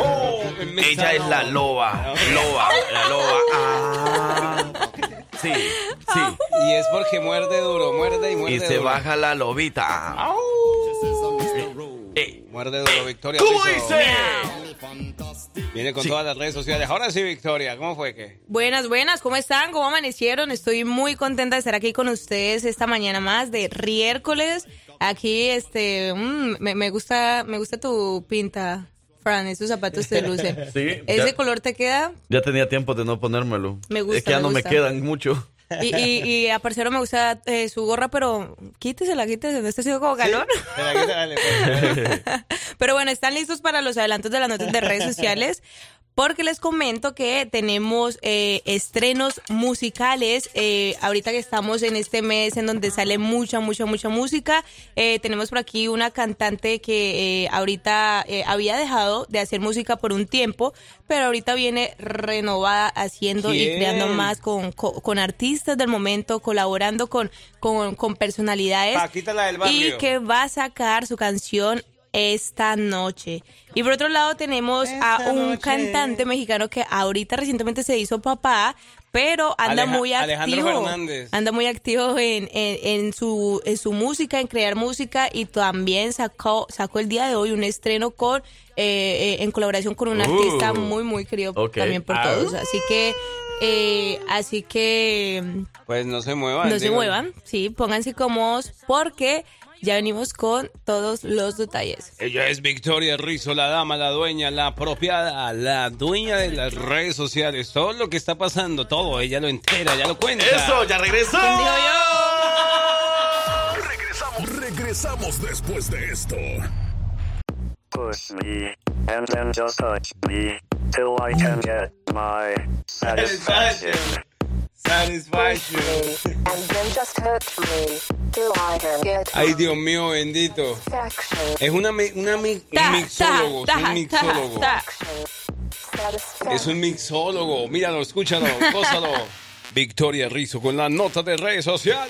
Ella es la loba. Loba, la loba. Ah. Sí, sí. Y es porque muerde duro, muerde y muerde Y se baja la lobita. Muerde duro, Victoria. ¿Cómo dice? Viene con todas las redes sociales. Ahora sí, Victoria, ¿cómo fue que? Buenas, buenas, ¿cómo están? ¿Cómo amanecieron? Estoy muy contenta de estar aquí con ustedes esta mañana más de riércoles. Aquí, este, mm, me, me gusta, me gusta tu pinta, Fran, esos zapatos te lucen. Sí, ¿Ese ya- color te queda? Ya tenía tiempo de no ponérmelo. Me gusta, Es que ya me no gusta. me quedan mucho. Y, y, y a parcero me gusta eh, su gorra, pero quítesela, quítesela, ¿no está haciendo como calor? Dale, pues. Pero bueno, están listos para los adelantos de las notas de redes sociales. Porque les comento que tenemos eh, estrenos musicales. eh, ahorita que estamos en este mes en donde sale mucha, mucha, mucha música. eh, tenemos por aquí una cantante que eh, ahorita eh, había dejado de hacer música por un tiempo, pero ahorita viene renovada haciendo y creando más con, con, con artistas del momento, colaborando con, con, con personalidades. Paquita la del barrio. Y que va a sacar su canción esta noche. Y por otro lado tenemos a un cantante mexicano que ahorita recientemente se hizo papá, pero anda Aleja- muy Alejandro activo. Fernández. Anda muy activo en, en, en su, en su música, en crear música y también sacó, sacó el día de hoy un estreno con eh, eh, en colaboración con un Uh. artista muy, muy querido también por Ah. todos. Así que, eh, así que Pues no se muevan. no se muevan, sí, pónganse cómodos porque ya venimos con todos los detalles. Ella es Victoria Rizzo, la dama, la dueña, la apropiada, la dueña de las redes sociales. Todo lo que está pasando, todo, ella lo entera, ya lo cuenta. ¡Eso! ¡Ya regresó! Regresamos, regresamos después de esto. Push me, and then just touch me, till I can get my satisfaction. Satisfaction. Ay, Dios mío, bendito. Es una, mi- una mi- un mixólogo, es un mixólogo. Es un mixólogo. Míralo, escúchalo, gózalo. Victoria Rizzo con la nota de redes sociales.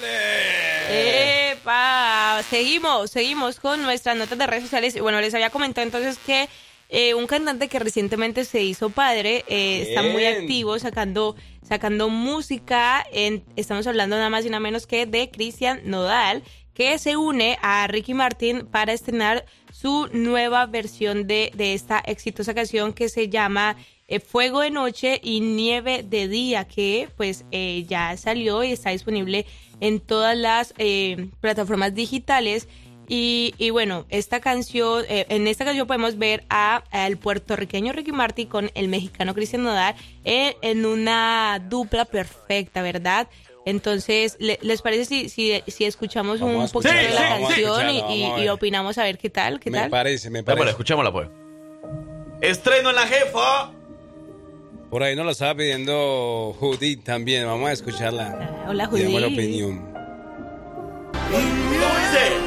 ¡Epa! Seguimos, seguimos con nuestras notas de redes sociales. Y bueno, les había comentado entonces que eh, un cantante que recientemente se hizo padre eh, está muy activo sacando, sacando música. En, estamos hablando nada más y nada menos que de Cristian Nodal, que se une a Ricky Martin para estrenar su nueva versión de, de esta exitosa canción que se llama eh, Fuego de Noche y Nieve de Día, que pues eh, ya salió y está disponible en todas las eh, plataformas digitales. Y, y bueno, esta canción, eh, en esta canción podemos ver a al puertorriqueño Ricky Martin con el mexicano Cristian Nodal en, en una dupla perfecta, ¿verdad? Entonces, ¿le- ¿les parece si, si, si escuchamos Vamos a un poquito de la a canción y, y- a y opinamos a ver qué tal? ¿Qué Me tal? parece, me parece. escuchémosla pues. Estreno en la jefa. Por ahí nos lo estaba pidiendo Judith también. Vamos a escucharla. Hola, Y damos la Judith. opinión. ¿Cómo dice?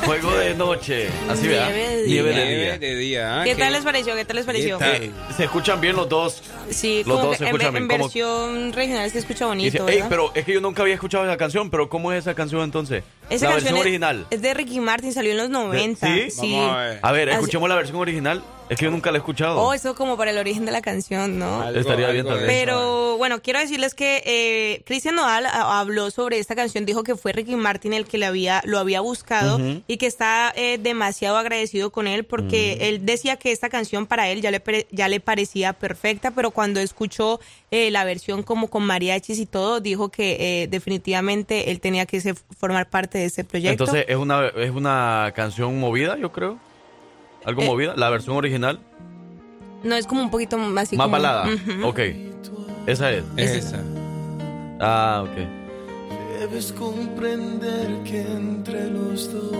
¡Sí! Fuego de noche. Así vea. Nieve de Nieve de Nieve día. de día. ah, ¿Qué tal les pareció? ¿Qué tal les pareció? Eh, se escuchan bien los dos. Sí, Los como dos se en, escuchan bien. en ¿Cómo? versión regional se escucha bonito, dice, "Ey, pero es que yo nunca había escuchado esa canción, pero ¿cómo es esa canción entonces? Esa la canción versión es- original. Es de Ricky Martin, salió en los 90. ¿Sí? Sí. Vamos a ver. A ver, Así- escuchemos la versión original. Es que yo nunca la he escuchado. Oh, eso como para el origen de la canción, ¿no? Algo- Estaría bien eso. Pero bueno, quiero decirles que eh, Cristian Nodal habló sobre esta canción, dijo que fue Ricky Martin el que le había, lo había buscado. Y que está eh, demasiado agradecido con él porque él decía que esta canción para él ya le, ya le parecía perfecta, pero cuando escuchó eh, la versión como con mariachis y todo, dijo que eh, definitivamente él tenía que ser- formar parte de ese proyecto. Entonces es una, es una canción movida, yo creo. Algo Eh, movida, la versión original. no es como un poquito más así Más como- balada. Ujú. Ok. Esa es. Es esa. Ah, ok. Debes comprender que entre los dos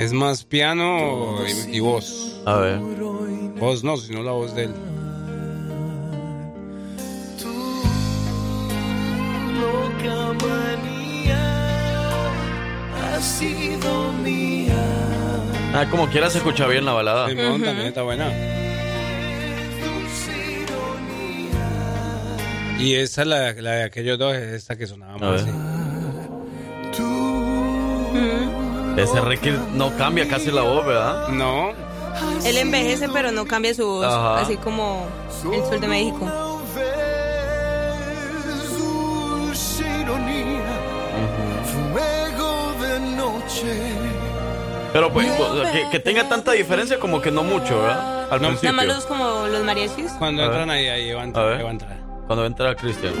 Es más piano y, y voz. A ver. Voz no, sino la voz de él. loca manía ha sido mía. Ah, como quiera se escucha bien la balada. Simón también está buena. Y esa, la, la de aquellos dos, es esta que sonaba más. así. Ese Ricky no cambia casi la voz, ¿verdad? No. Él envejece, pero no cambia su voz, Ajá. así como el sol de México. Pero pues, o sea, que, que tenga tanta diferencia como que no mucho, ¿verdad? Al No. principio. Nada más los como los mariachis. Cuando A entran ahí, ahí va a A entrar. ver. ahí va a entrar. Cuando entra Cristian.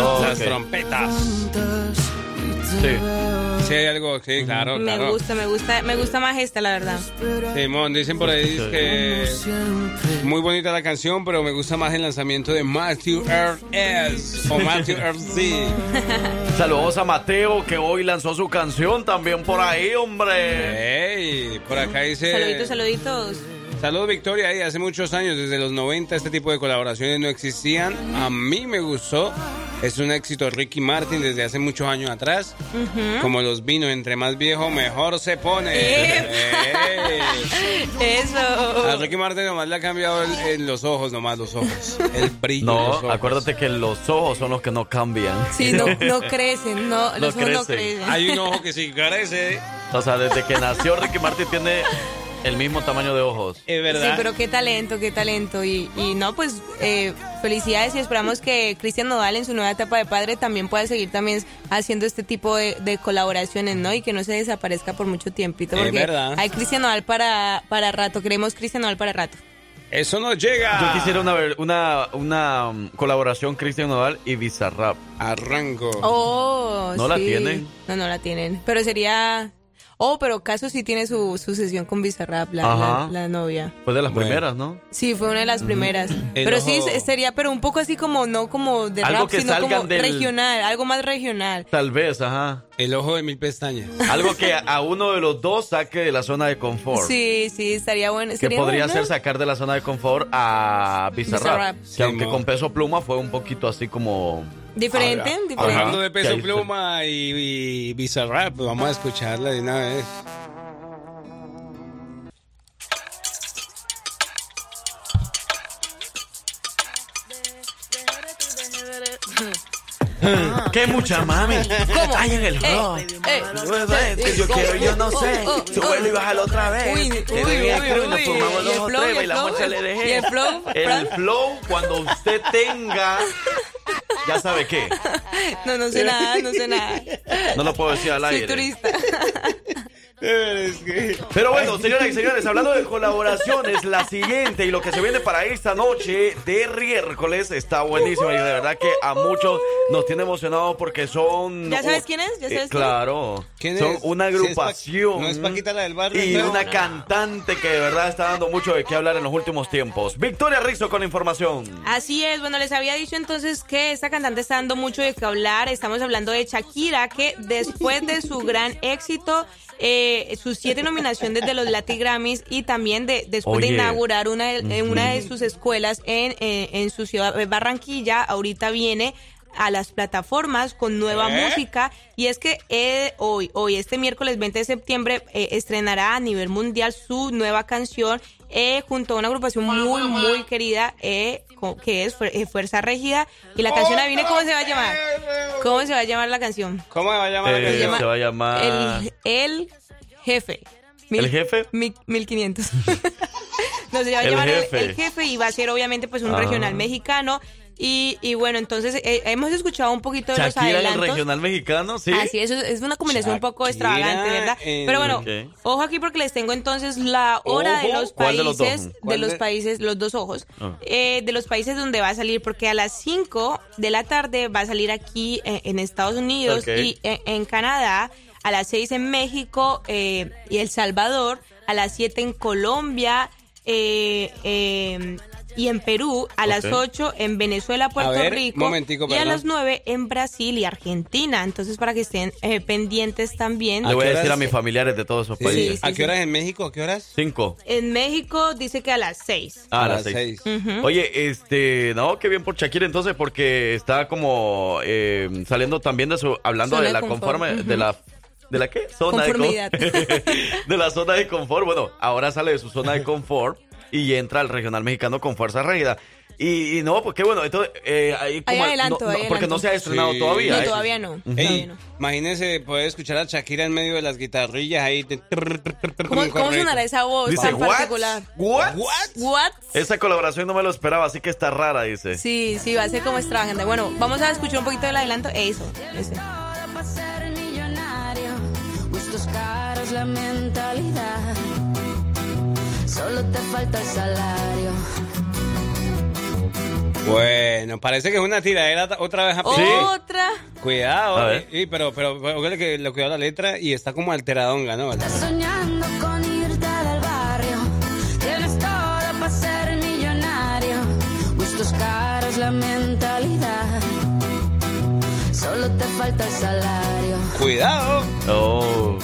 Oh, Las trompetas. Sí. Sí, hay algo, sí, claro, Me claro. gusta, me gusta, me gusta más esta, la verdad. Simón, dicen por ahí que muy bonita la canción, pero me gusta más el lanzamiento de Matthew R.S. o Matthew R.C. Saludos a Mateo que hoy lanzó su canción también por ahí, hombre. Ey, por acá dice... Saluditos, saluditos. Saludos Victoria, ahí hace muchos años, desde los 90 este tipo de colaboraciones no existían. A mí me gustó, es un éxito Ricky Martin desde hace muchos años atrás. Como los vinos, entre más viejo mejor se pone. Eh. Ey. A Eso. Ricky Martin nomás le ha cambiado el- en los ojos, nomás los ojos. El brillo. los No, ojos. acuérdate que los ojos son los que no cambian. Sí, no, no crecen, no, los ojos no crecen. crecen. Hay un ojo que sí crece, O sea, desde que nació Ricky Martin tiene el mismo tamaño de ojos. es Sí, verdad. pero qué talento, qué talento. Y, y no, pues eh, felicidades y esperamos que Cristian Nodal en su nueva etapa de padre también pueda seguir también haciendo este tipo de, de colaboraciones, ¿no? Y que no se desaparezca por mucho tiempito. Es Porque verdad. hay Cristian Nodal para, para rato, queremos Cristian Nodal para rato. Eso no llega. Yo quisiera una, una, una um, colaboración Cristian Nodal y Bizarrap. Arranco. Oh, ¿No la sí. tienen? No, no la tienen. Pero sería... Oh, pero Caso sí tiene su, su sesión con Bizarrap, la, la, la novia. Fue de las Bueno. primeras, ¿no? Sí, fue una de las primeras. Pero sí, sería, pero un poco así como, no como de Algo rap, que sino como salgan del- regional, algo más regional. Tal vez, ajá. El ojo de mil pestañas. Algo que a uno de los dos saque de la zona de confort. Sí, sí, estaría bueno. Que podría bueno. ser sacar de la zona de confort a Bizarrap. Bizarrap. Que aunque con peso pluma fue un poquito así como... Diferente, Ajá. diferente. Hablando de peso pluma y, y Bizarrap, vamos a escucharla de una vez. ¡Qué mucha mami! ¿Cómo? ¡Ay, en el rock! yo quiero, yo no Oh, sé. oh, Súbelo y bájalo otra vez. Uy, uy, uy, nos uy. fumamos ¿Y bailamos. ¿Y el flow, El flow, cuando usted tenga... Ya sabe qué. No, no sé nada, no sé nada. No lo puedo decir al Soy aire. turista. Pero bueno, señoras y señores, hablando de colaboraciones, la siguiente y lo que se viene para esta noche de miércoles está buenísima y de verdad que a muchos nos tiene emocionados porque son... ¿Ya sabes quién es? ¿Ya Eh, sabes quién? claro. ¿Quién son es? una es agrupación. no es Paquita la del barrio. Y una cantante que de verdad está dando mucho de qué hablar en los últimos tiempos. Victoria Rizzo con información. Así es, bueno, les había dicho entonces que esta cantante está dando mucho de qué hablar. Estamos hablando de Shakira, que después de su gran éxito, eh, sus siete nominaciones de los Latin Grammys y también de después de inaugurar una de, en una de sus escuelas en, eh, en su ciudad de Barranquilla, ahorita viene a las plataformas con nueva ¿Eh? música. Y es que eh, hoy, hoy este miércoles 20 de septiembre eh, estrenará a nivel mundial su nueva canción eh, junto a una agrupación muy muy querida eh, que es Fuer- eh, Fuerza Regida y la canción adivine cómo se va a llamar cómo se va a llamar la canción ¿Cómo se va a llamar la Eh, canción? llama se va a llamar... el, el jefe ¿El jefe? Mil, 1500. no, se va a El llamar el- jefe. El, jefe y va a ser obviamente pues un Ah. regional mexicano. Y, y bueno, entonces eh, hemos escuchado un poquito de los Shakira el adelantos. regional mexicano, sí. Así es, es una combinación un poco extravagante, ¿verdad? en- Pero bueno, ojo aquí porque les tengo entonces la hora de los ¿Cuál de los países, dos? de, ¿Cuál los de- países, los dos ojos, Ah. eh, de los países donde va a salir, porque a las 5 de la tarde va a salir aquí eh, en Estados Unidos y en, en Canadá, a las 6 en México eh, y El Salvador, a las 7 en Colombia eh, eh, y en Perú, a las Ok. 8 en Venezuela, Puerto ver, Rico y a las 9 en Brasil y Argentina. Entonces, para que estén eh, pendientes también. Le voy a decir a mis familiares de todos esos Sí. países. ¿A qué horas en México? ¿A qué horas? Cinco. En México dice que a las 6. Ah, a las las seis. seis. Ujú. Oye, este, no, qué bien por Shakira entonces, porque está como eh, saliendo también de su, hablando Zona de la confort, conforme, ujú. de la, ¿de la qué? Zona de, con- Conformidad. de la zona de confort. Bueno, ahora sale de su zona de confort y entra al regional mexicano con fuerza rígida. Y, y no, pues qué bueno, entonces, eh, ahí como, adelanto, no- no, hay porque no se ha estrenado Sí. todavía. No, ¿eh? todavía no. todavía Ey, no. imagínese poder escuchar a Shakira en medio de las guitarrillas ahí. de- ¿Cómo, cómo sonará esa voz Dice, tan "What? particular? What? What? Esa colaboración no me lo esperaba, así que está rara, dice. Sí, sí, va a ser como extravagante. Bueno, vamos a escuchar un poquito del adelanto. Eso, ese. para ser millonario, gustos caros, la mentalidad. Solo te falta el salario. Bueno, parece que es una tiradera otra vez a Otra. Cuidado, A ver. eh, y- pero, pero, pero que lo cuidado la letra y está como alteradonga, ¿no? Estás soñando con irte del barrio. Tienes todo para ser millonario. Gustos caros, la mentalidad. Solo te falta el salario. Cuidado. Oh.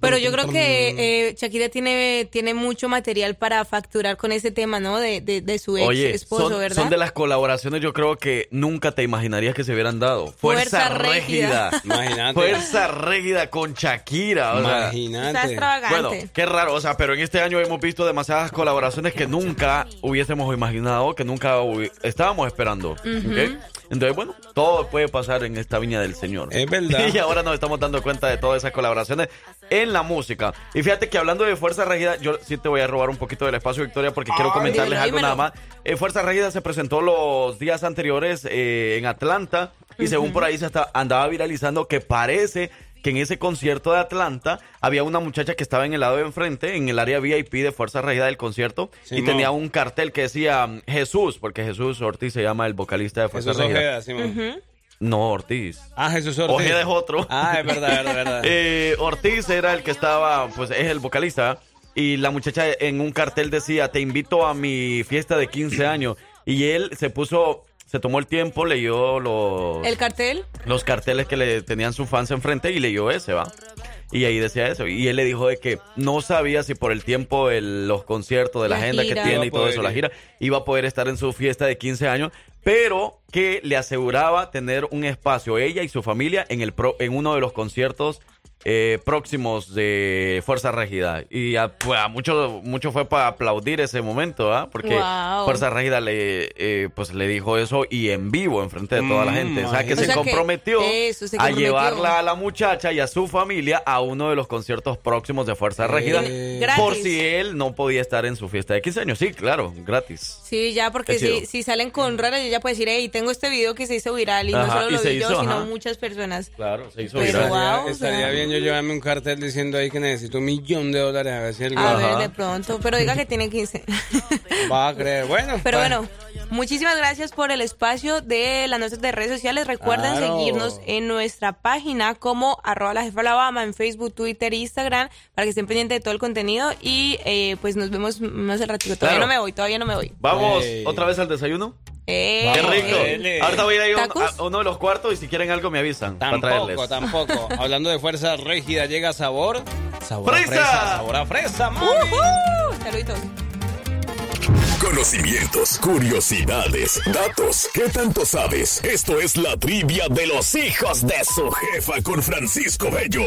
Pero yo creo que eh, Shakira tiene, tiene mucho material para facturar con ese tema, ¿no? De, de, de su ex Oye, esposo, son, ¿verdad? son de las colaboraciones yo creo que nunca te imaginarías que se hubieran dado. Fuerza Fuerza, Régida. Régida. Imagínate. Fuerza Régida con Shakira. O Imagínate. extravagante. bueno, qué raro, o sea, pero en este año hemos visto demasiadas colaboraciones que nunca hubiésemos imaginado, que nunca hubi- estábamos esperando. ¿ok? Entonces, bueno, todo puede pasar en esta viña del Señor. Es verdad. Y ahora nos estamos dando cuenta de todas esas colaboraciones en la música. Y fíjate que hablando de Fuerza Regida, yo sí te voy a robar un poquito del espacio, Victoria, porque quiero comentarles dímelo, algo nada más. Eh, Fuerza Regida se presentó los días anteriores eh, en Atlanta y según por ahí se está- andaba viralizando que parece que en ese concierto de Atlanta había una muchacha que estaba en el lado de enfrente, en el área VIP de Fuerza Regida del concierto, y tenía un cartel que decía mm, Jesús, porque Jesús Ortiz se llama el vocalista de Fuerza Jesús Regida. Ojeda, Simón. Ujú. No, Ortiz. Ah, Jesús Ortiz. Ojeda es otro. Ah, es verdad, es verdad, es verdad. Eh, Ortiz era el que estaba, pues es el vocalista. Y la muchacha en un cartel decía, te invito a mi fiesta de 15 años. Y él se puso, se tomó el tiempo, leyó los, El cartel. los carteles que le tenían sus fans enfrente y leyó ese, ¿va? Y ahí decía eso. Y él le dijo de que no sabía si por el tiempo, el- los conciertos, de la, La agenda gira. que tiene y todo poder eso, la ir. gira, iba a poder estar en su fiesta de 15 años, pero que le aseguraba tener un espacio, ella y su familia, en, el pro- en uno de los conciertos eh, próximos de Fuerza Regida. Y a, pues, a mucho, mucho fue para aplaudir ese momento, ¿ah? Porque Wow. Fuerza Regida le, eh, pues, le dijo eso y en vivo, enfrente de toda la Mm, gente. O sea, que se que comprometió eso, se a comprometió. llevarla a la muchacha y a su familia a uno de los conciertos próximos de Fuerza Regida. Eh. Por si él no podía estar en su fiesta de 15 años. Sí, claro, gratis. Sí, ya, porque si, si salen con raras, yo ya puedo decir, hey, tengo este video que se hizo viral y no solo y lo vi yo, sino ajá. muchas personas. Claro, se hizo Pero viral. wow, Estaría, o estaría sea. bien yo llevarme un cartel diciendo ahí que necesito un millón de dólares a ver si el A ver, de pronto, pero diga que tiene 15. va a creer. Bueno, Pero pa- bueno, muchísimas gracias por el espacio de las notas de redes sociales. Recuerden Claro. seguirnos en nuestra página como arroba la jefa Alabama en Facebook, Twitter e Instagram para que estén pendientes de todo el contenido y eh, pues nos vemos más al ratito. Todavía Claro. no me voy, todavía no me voy. Vamos otra vez al desayuno. Eh, Qué rico. dele. Ahorita voy a ir a, un- uno de los cuartos y si quieren algo me avisan. para traerles. Tampoco, tampoco. Hablando de fuerza rígida, llega sabor. Sabor ¡Fresa! a fresa. Sabor a fresa, mami. ¡Uhú! Saluditos. Conocimientos, curiosidades, datos. ¿Qué tanto sabes? Esto es la trivia de los hijos de su jefa con Francisco Bello.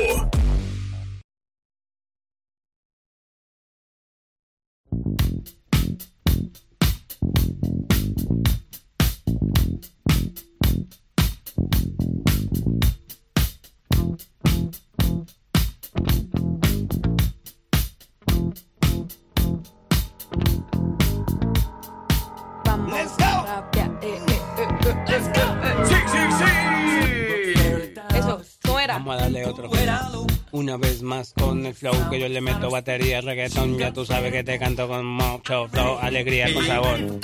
Una vez más con el flow que yo le meto batería, reggaetón. Ya tú sabes que te canto con mucho flow, alegría, con sabor.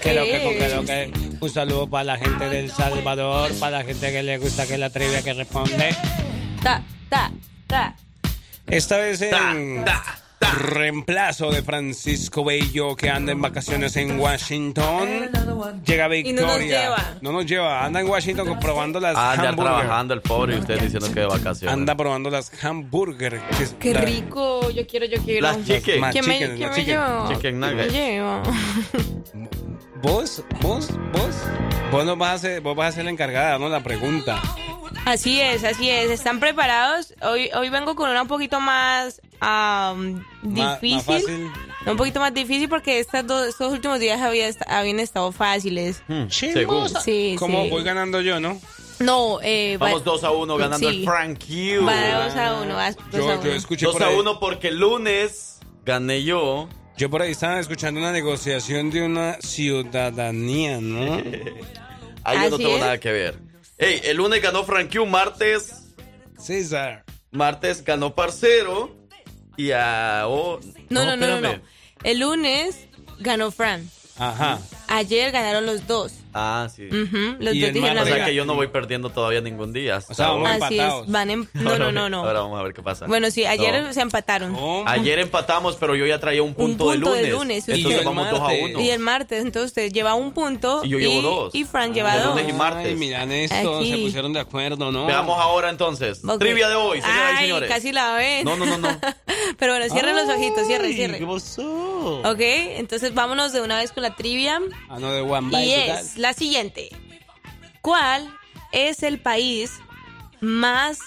Que lo que, que lo que. Un saludo para la gente del Salvador, para la gente que le gusta que la trivia que responde. Ta, ta, ta. Esta vez en reemplazo de Francisco Bello que anda en vacaciones en Washington. Llega Y no nos Victoria. lleva. No nos lleva. Anda en Washington probando las Ah, ya hamburger. trabajando el pobre y usted diciendo que de vacaciones. Anda probando las hamburger. Qué rico, yo quiero, yo quiero. Las chicken. ¿Quién me, chicken, me chicken. lleva? Chicken Me nuggets. lleva. ¿Vos? ¿Vos? ¿Vos? Vos, nos vas a ser, vos vas a ser la encargada, ¿no? La pregunta. Así es, así es. ¿Están preparados? Hoy, hoy vengo con una un poquito más Más- difícil. más fácil. Un poquito más difícil porque estas dos, estos últimos días había habían estado fáciles. Hmm, según. Sí, Como sí. voy ganando yo, ¿no? No, eh, va- Vamos 2 a 1 ganando Sí. el Frank Q. Va de dos a uno, vas dos a Yo, yo uno. escuché 2 por a ahí. 1 porque el lunes gané yo. Yo por ahí estaba escuchando una negociación de una ciudadanía, ¿no? Ahí yo no tengo es. nada que ver. Ey, el lunes ganó Frank Q, martes. César. Martes ganó Parcero. Y a. oh, No, no, no, no, no. El lunes ganó Fran. Ajá. Ayer ganaron los dos. Ah, sí. Ujú, Los Y dos dijeron la O sea que yo no voy perdiendo todavía ningún día. O sea, vamos Así empatados. es, van en... No, no, no, no. Ahora vamos a ver qué pasa. Bueno, sí, ayer No. se empataron. Ayer empatamos, pero yo ya traía un punto, Un punto de de lunes. lunes, Entonces vamos Y el 2 a martes. 1. Y el martes, entonces usted lleva un punto. Y yo llevo dos. Y Fran lleva El dos. lunes y martes. Ay, miran esto, Aquí. se pusieron de acuerdo, ¿no? Veamos ahora entonces. Ok. Trivia de hoy, señoras y Ay, señores. casi la ven. No, no, no, no. Pero bueno, cierren los ojitos, cierre, Ay, cierre. ¿Qué pasó? Ok, entonces vámonos de una vez con la trivia. Ah, no, de One Y Bite, es la siguiente. ¿Cuál es el país más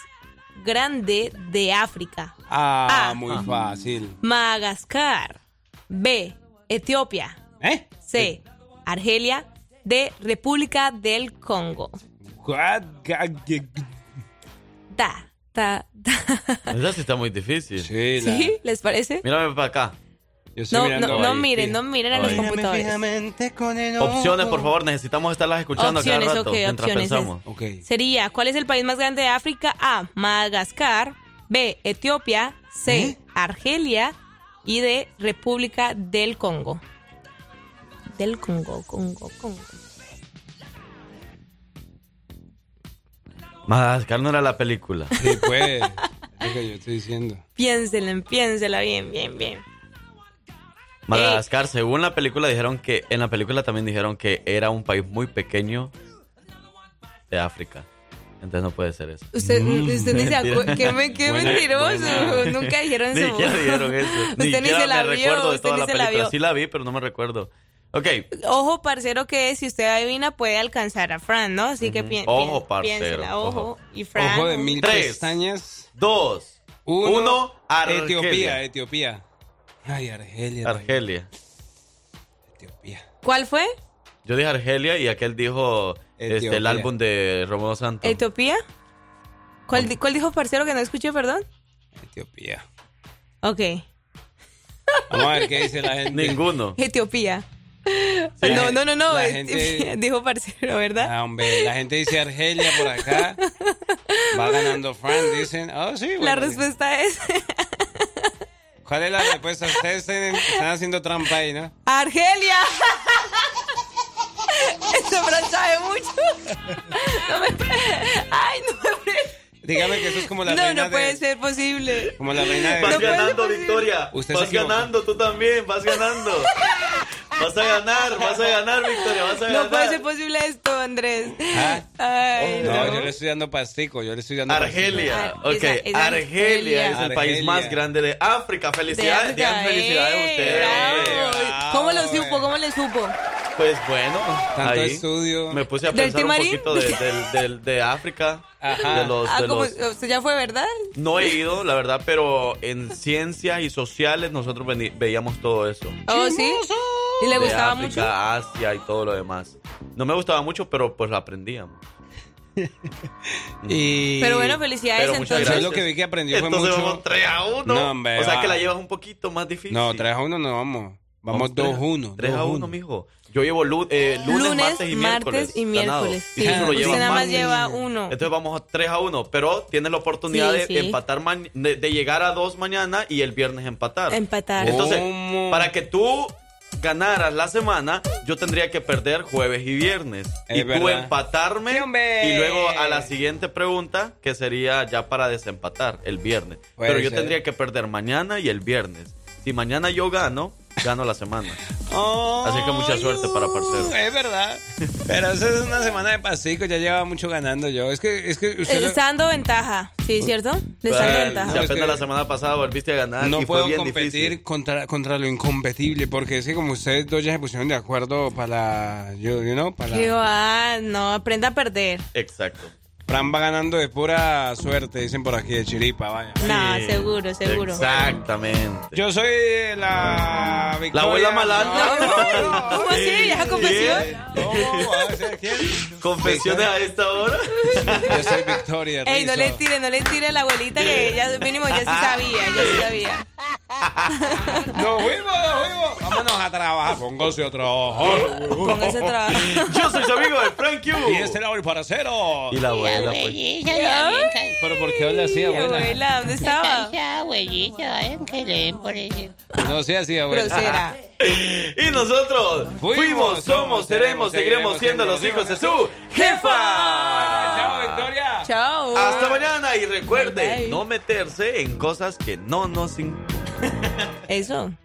grande de África? Ah, Ah. muy fácil. Madagascar. B. Etiopía. ¿Eh? C. Argelia. D. República del Congo. Ta, ta, ta. Esa sí está muy difícil. Sí, la- ¿Sí? ¿Les parece? Mírame para acá. Yo estoy No, mirando no, no miren, no miren a los computadores. Fijamente con el Opciones, por favor. Necesitamos estarlas escuchando Opciones, cada rato ok, mientras opciones. pensamos. Ok. Sería, ¿cuál es el país más grande de África? A. Madagascar. B. Etiopía. C. ¿Eh? Argelia. Y D. República del Congo. Del Congo, Congo, Congo. Madagascar no era la película. Sí, pues. Es lo que yo estoy diciendo. Piénsela, piénsela bien, bien, bien. Madagascar, según la película, dijeron que. En la película también dijeron que era un país muy pequeño de África. Entonces no puede ser eso. Usted, usted ni se acuerda. Qué, me- qué Buena- mentiroso. buena. Nunca dijeron Ni eso. siquiera dijeron eso. Usted ni se la me vio, recuerdo de usted toda ni la se la película. vio. Sí la vi, pero no me recuerdo. Ok. Ojo, parcero, que si usted adivina puede alcanzar a Fran, ¿no? Así que pi- Ojo, parcero, piénsela, ojo. ojo. Y Fran. Ojo de mil Tres. pestañas. Dos. Uno. Uno. Etiopía, Etiopía. Ay, Argelia. Argelia. Etiopía. ¿Cuál fue? Yo dije Argelia y aquel dijo este, el álbum de Romeo Santos. ¿Etiopía? ¿Cuál, di- cuál dijo parcero que no escuché, perdón? Etiopía. Ok. Vamos a ver qué dice la gente. Ninguno. Etiopía. Sí. No, no, no, no. La es- gente- Dijo parcero, ¿verdad? Ah, hombre, la gente dice Argelia por acá. Va ganando Fran, dicen. Oh, sí, La bueno. respuesta es ¿Cuál es la respuesta? Ustedes están, están haciendo trampa ahí, ¿no? Argelia. Ese Fran sabe mucho. No me... Ay, no me... Dígame que eso es como la No, reina no puede de... ser posible. Como la reina de... Vas No puede ganando, Victoria. Usted vas ganando, tú también, vas ganando. Vas a ganar, vas a ganar, Victoria, vas a ganar. No puede ser posible esto, Andrés. Ah. Ay, No, no. yo le estoy dando pastico, yo le estoy dando Argelia, Ah, ok. esa- es Argelia, es el país más grande de África. De Felicidades, África, digan felicidades a eh, ustedes. bravo. Bravo, ¿Cómo lo supo? ¿Cómo le supo? Pues bueno, Tanto ahí estudio. me puse a ¿Del pensar un poquito de, del- del- de África. Ajá. De los, Ah, de como, los- usted ya fue, ¿verdad? No he ido, la verdad, pero en ciencias y sociales nosotros veíamos todo eso. Oh, sí. ¿Y le de gustaba África, mucho? Asia y todo lo demás. No me gustaba mucho, pero pues lo aprendíamos. Y... Pero bueno, felicidades Pero muchas entonces. Gracias. lo que vi que aprendió fue Entonces mucho... vamos 3 a 1. No, hombre, o sea va. que la llevas un poquito más difícil. No, 3 a 1 no vamos. Vamos 2-1. 3 a 1, mijo. Yo llevo lu- eh, lunes, Lunes, martes y miércoles. martes y miércoles, Y sí. tú solo Usted nada más lleva uno. Entonces vamos a 3 a 1. Pero tienes la oportunidad Sí, de sí. empatar, de, de llegar a 2 mañana y el viernes empatar. Empatar. Entonces, ¿Cómo? para que tú ganaras la semana, yo tendría que perder jueves y viernes. Es y tú empatarme. Y luego a la siguiente pregunta, que sería ya para desempatar el viernes. Puede Pero yo ser. tendría que perder mañana y el viernes. Si mañana yo gano, gano la semana. Así que mucha suerte para parcero. Es verdad. Pero eso es una semana de pasico, ya lleva mucho ganando yo. Es que, es que usted Le lo- está dando ventaja, ¿sí, cierto? Le está dando ventaja. si es apenas que- la semana pasada volviste a ganar no y puedo fue bien competir difícil. contra, contra lo incompetible, porque es que como ustedes dos ya se pusieron de acuerdo para, yo, you know, para... Digo, ah, no, aprenda a perder. Exacto. Fran va ganando de pura suerte, dicen por aquí, de chiripa, vaya. No, Sí. seguro, seguro. Exactamente. Yo soy la Victoria. La abuela malandra. No, no, no. ¿Cómo así? ¿Ya confesión? ¿Cómo? A ver, ¿quién? ¿Confesiones a esta hora? Yo soy Victoria. Ey, no Rizzo. le tire, no le tire a la abuelita que ella mínimo ya sí sabía, ya sí sabía. Nos fuimos, nos fuimos. Vámonos a trabajar. Póngase a trabajar. Con ese trabajo. Yo soy su amigo de Frank Q. Y este era el paracero. Y la abuela, pues. Pero ¿por qué habla así, abuela? Abuela, ¿dónde estaba? No sea así, abuela. Grosera. Y nosotros Fuimos, fuimos, somos, seremos, seguiremos siendo los hijos de su jefa. Chao, Victoria. Chao. Hasta mañana y recuerde Bye, bye. no meterse en cosas que no nos Eso.